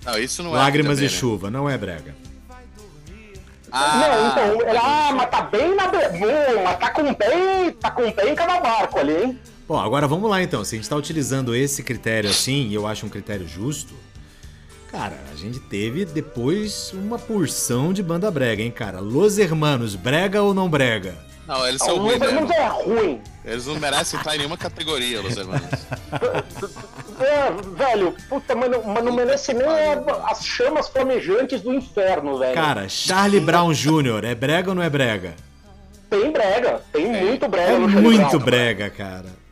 [SPEAKER 2] Não, isso não é.
[SPEAKER 1] Lágrimas
[SPEAKER 2] de
[SPEAKER 1] e
[SPEAKER 2] abelha.
[SPEAKER 1] chuva, não é brega.
[SPEAKER 2] Ah,
[SPEAKER 3] não, então, ela, ah, mas tá bem na. be- Hum, mas tá com pé, tá com um pé em cada barco ali, hein?
[SPEAKER 1] Bom, agora vamos lá então. Se a gente tá utilizando esse critério assim, e eu acho um critério justo, cara, a gente teve depois uma porção de banda brega, hein, cara? Los Hermanos, brega ou não brega?
[SPEAKER 2] Não, eles
[SPEAKER 3] O
[SPEAKER 2] são ruins
[SPEAKER 3] Hermanos
[SPEAKER 2] mesmo.
[SPEAKER 3] é ruim.
[SPEAKER 2] Eles não merecem estar em nenhuma categoria, Los Hermanos.
[SPEAKER 3] É, velho, puta, mas não, mas não merece nem as chamas flamejantes do inferno, velho.
[SPEAKER 1] Cara, Charlie Brown Jr., é brega ou não é brega?
[SPEAKER 3] Tem brega, tem muito brega
[SPEAKER 1] É
[SPEAKER 3] no Charlie
[SPEAKER 1] muito
[SPEAKER 3] Brown.
[SPEAKER 1] brega, cara.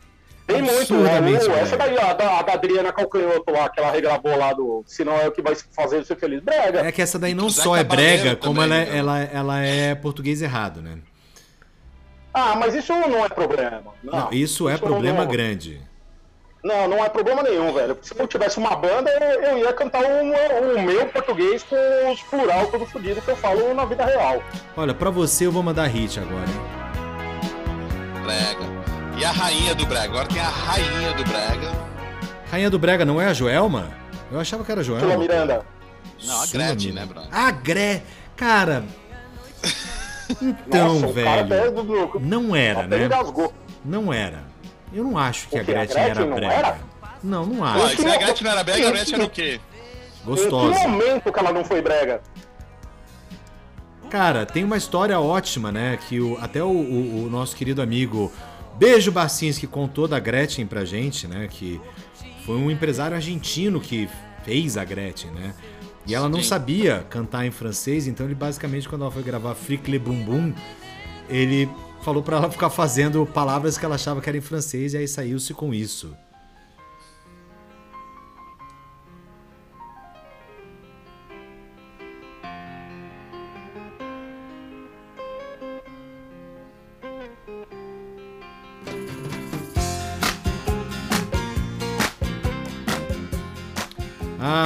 [SPEAKER 3] Tem muito, né? Essa
[SPEAKER 1] brega.
[SPEAKER 3] daí, a da, a da Adriana Calcanhoto lá, que ela regravou lá do Se Não É O Que Vai Fazer Ser Feliz. Brega.
[SPEAKER 1] É que essa daí não só é brega, como ela, é,
[SPEAKER 2] né?
[SPEAKER 1] ela, ela é português errado, né?
[SPEAKER 3] Ah, mas isso não é problema. Não,
[SPEAKER 1] Não, isso é
[SPEAKER 3] não-
[SPEAKER 1] problema
[SPEAKER 3] não,
[SPEAKER 1] grande.
[SPEAKER 3] Não, não é problema nenhum, velho. Se eu tivesse uma banda, eu, eu ia cantar o, o meu português com os plural todo fodido que eu falo na vida real.
[SPEAKER 1] Olha, pra você eu vou mandar hit agora?
[SPEAKER 2] Brega. E a rainha do Brega? Agora tem a rainha do Brega.
[SPEAKER 1] Rainha do Brega não é a Joelma? Eu achava que era a
[SPEAKER 3] Sula
[SPEAKER 1] Joelma.
[SPEAKER 3] Miranda.
[SPEAKER 2] Não, a
[SPEAKER 1] Sula
[SPEAKER 2] Gretchen, né, Bruno?
[SPEAKER 1] A Gre... Cara... Então,
[SPEAKER 3] Nossa,
[SPEAKER 1] velho...
[SPEAKER 3] do- do-
[SPEAKER 1] Não era, né? Não era. Eu não acho que a
[SPEAKER 3] quê? A
[SPEAKER 1] Gretchen era
[SPEAKER 3] Gretchen não
[SPEAKER 1] brega.
[SPEAKER 3] era?
[SPEAKER 1] Não, não acho.
[SPEAKER 2] se a Gretchen não era brega, a Gretchen era o quê?
[SPEAKER 3] Em
[SPEAKER 1] Gostosa.
[SPEAKER 3] que momento que ela não foi brega?
[SPEAKER 1] Cara, tem uma história ótima, né? Que o, até o, o- o nosso querido amigo Beijo Barcinski contou da Gretchen pra gente, né? Que foi um empresário argentino que fez a Gretchen, né? E ela não
[SPEAKER 2] Sim.
[SPEAKER 1] sabia cantar em francês, então ele basicamente, quando ela foi gravar Fricle Bum Bum, ele falou pra ela ficar fazendo palavras que ela achava que era em francês e aí saiu-se com isso.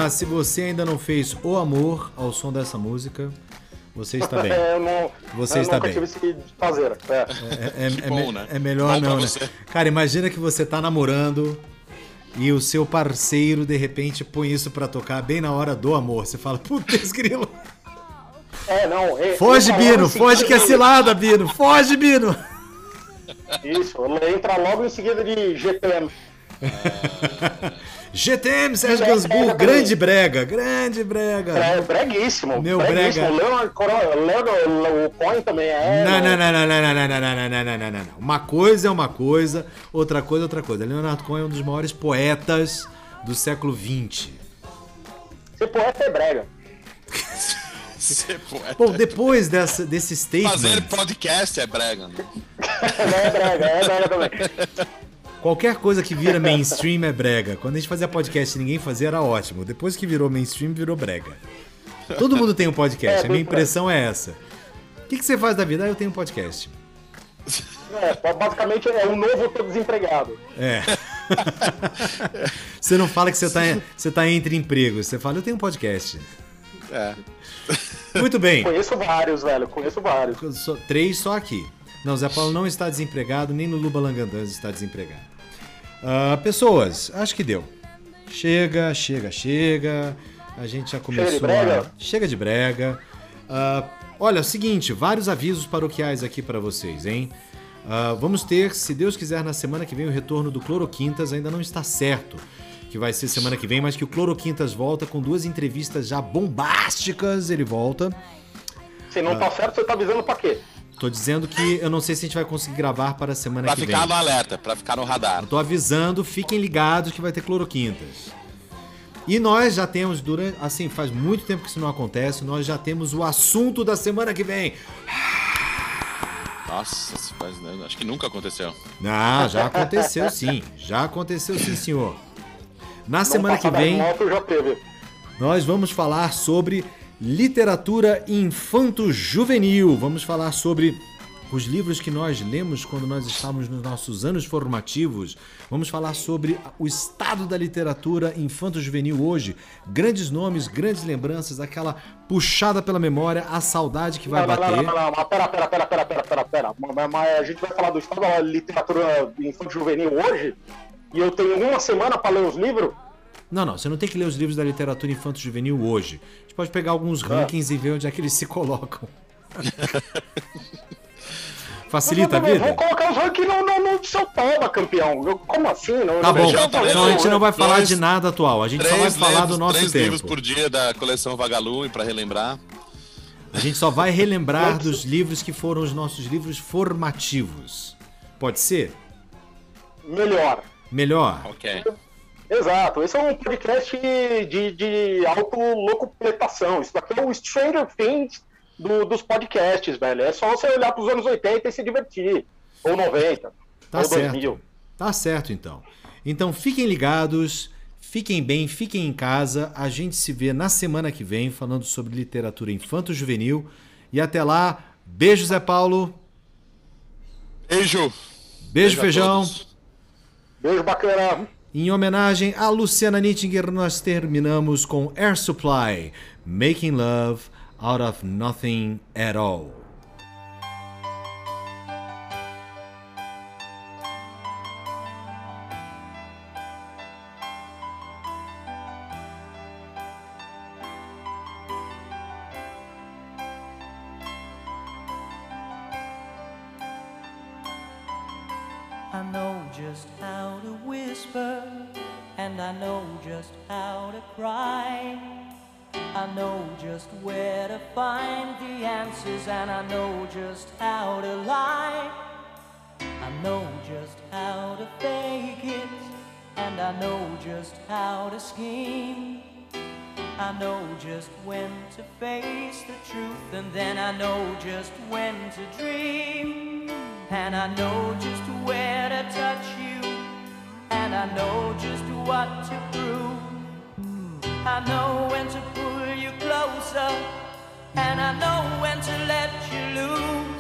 [SPEAKER 1] Ah, se você ainda não fez o amor ao som dessa música, você está bem.
[SPEAKER 3] É, eu não,
[SPEAKER 1] Você
[SPEAKER 3] eu
[SPEAKER 1] está
[SPEAKER 3] nunca
[SPEAKER 1] bem.
[SPEAKER 3] tive esse prazer. É.
[SPEAKER 1] É, é- é
[SPEAKER 2] bom,
[SPEAKER 1] me-
[SPEAKER 2] né?
[SPEAKER 1] é melhor não, né? Cara, imagina que você tá namorando e o seu parceiro de repente põe isso pra tocar bem na hora do amor. Você fala, putz, grilo.
[SPEAKER 3] É, não. é-
[SPEAKER 1] Foge, Bino, foge que é cilada, Bino. Foge, Bino.
[SPEAKER 3] Isso, entra logo em seguida de GTM.
[SPEAKER 1] GTM, Sérgio Gainsbourg, grande brega, grande brega.
[SPEAKER 3] É breguíssimo.
[SPEAKER 1] Meu
[SPEAKER 3] breguíssimo.
[SPEAKER 1] brega.
[SPEAKER 3] Leonard Coin também é.
[SPEAKER 1] Não,
[SPEAKER 3] né?
[SPEAKER 1] não, não, não, não, não, não, não, não, não, não, não, não, não. Uma coisa é uma coisa, outra coisa é outra coisa. Leonardo Cohen é um dos maiores poetas do século XX.
[SPEAKER 3] Ser poeta é brega.
[SPEAKER 2] Ser poeta.
[SPEAKER 1] Bom, depois dessa, desse
[SPEAKER 2] Fazer
[SPEAKER 1] statement,
[SPEAKER 2] podcast é brega. né?
[SPEAKER 3] Não é brega, é brega também.
[SPEAKER 1] Qualquer coisa que vira mainstream é brega. Quando a gente fazia podcast e ninguém fazia, era ótimo. Depois que virou mainstream, virou brega. Todo mundo tem um podcast,
[SPEAKER 3] É,
[SPEAKER 1] a minha
[SPEAKER 3] é.
[SPEAKER 1] impressão é essa. O que, que você faz da vida? Ah, eu tenho um podcast.
[SPEAKER 3] É, basicamente é um novo tô desempregado.
[SPEAKER 1] É. você não fala que você tá, você tá entre empregos, você fala, eu tenho um podcast.
[SPEAKER 2] É.
[SPEAKER 1] Muito bem.
[SPEAKER 3] Conheço vários, velho, conheço vários.
[SPEAKER 1] Só- três só aqui. Não, Zé Paulo não está desempregado, nem Lulu Balangandãs está desempregado. Ah, pessoas, acho que deu. Chega, chega, chega. A gente já começou
[SPEAKER 3] brega?
[SPEAKER 1] a. Chega de brega. Ah, olha, é o seguinte, vários avisos paroquiais aqui para vocês, hein? Ah, vamos ter, se Deus quiser, na semana que vem o retorno do Cloroquintas, ainda não está certo que vai ser semana que vem, mas que o Cloroquintas volta com duas entrevistas já bombásticas, ele volta.
[SPEAKER 3] Se não tá certo, você tá avisando pra quê?
[SPEAKER 1] Tô dizendo que eu não sei se a gente vai conseguir gravar para a semana
[SPEAKER 2] Pra
[SPEAKER 1] que
[SPEAKER 2] ficar
[SPEAKER 1] vem.
[SPEAKER 2] no alerta, pra ficar no radar.
[SPEAKER 1] Eu tô avisando, fiquem ligados que vai ter cloroquintas. E nós já temos, durante. Assim, faz muito tempo que isso não acontece, nós já temos o assunto da semana que vem.
[SPEAKER 2] Nossa, faz- acho que nunca aconteceu.
[SPEAKER 1] Ah, já aconteceu sim. Já aconteceu sim, senhor. Na semana que vem,
[SPEAKER 3] motos já teve.
[SPEAKER 1] nós vamos falar sobre literatura infanto-juvenil. Vamos falar sobre os livros que nós lemos quando nós estávamos nos nossos anos formativos. Vamos falar sobre o estado da literatura infanto-juvenil hoje. Grandes nomes, grandes lembranças, aquela puxada pela memória, a saudade que vai
[SPEAKER 3] Não, não,
[SPEAKER 1] bater.
[SPEAKER 3] não, não, não, mas pera, pera, pera, pera, pera, pera, pera. Mas, mas a gente vai falar do estado da literatura infantil juvenil hoje? E eu tenho uma semana pra ler os livros?
[SPEAKER 1] Não, não, você não tem que ler os livros da literatura infanto-juvenil hoje. A gente pode pegar alguns rankings e ver onde é que eles se colocam. Facilita a vida?
[SPEAKER 3] colocar os rankings no, no, no seu toma, campeão. Eu- como assim? Não,
[SPEAKER 1] Tá bom, então a gente não vai falar
[SPEAKER 2] Dois-
[SPEAKER 1] de nada atual, a gente só vai
[SPEAKER 2] Três
[SPEAKER 1] falar
[SPEAKER 2] livros,
[SPEAKER 1] do nosso
[SPEAKER 2] três livros
[SPEAKER 1] tempo.
[SPEAKER 2] por dia da coleção Vagalume pra relembrar.
[SPEAKER 1] A gente só vai relembrar dos livros que foram os nossos livros formativos. Pode ser?
[SPEAKER 3] Melhor.
[SPEAKER 1] Melhor?
[SPEAKER 2] Ok.
[SPEAKER 3] Exato, esse é um podcast de, de autolocupletação. Isso daqui é o Stranger Things do- dos podcasts, velho. É só você olhar pros anos 80 e se divertir. Ou 90.
[SPEAKER 1] Tá
[SPEAKER 3] ou
[SPEAKER 1] certo.
[SPEAKER 3] 2000.
[SPEAKER 1] Tá certo então. Então fiquem ligados, fiquem bem, fiquem em casa. A gente se vê na semana que vem falando sobre literatura infanto-juvenil. E até lá, beijo Zé Paulo,
[SPEAKER 2] Beijo.
[SPEAKER 1] beijo
[SPEAKER 2] a
[SPEAKER 1] feijão.
[SPEAKER 3] Beijo bacana.
[SPEAKER 1] Em homenagem a Luciana Nittinger, nós terminamos com Air Supply, Making Love Out of Nothing at All.
[SPEAKER 5] To find the answers, and I know just how to lie. I know just how to fake it, and I know just how to scheme. I know just when to face the truth, and then I know just when to dream. And I know just where to touch you, and I know just what to prove. I know when to pull you closer, and I know when to let you lose.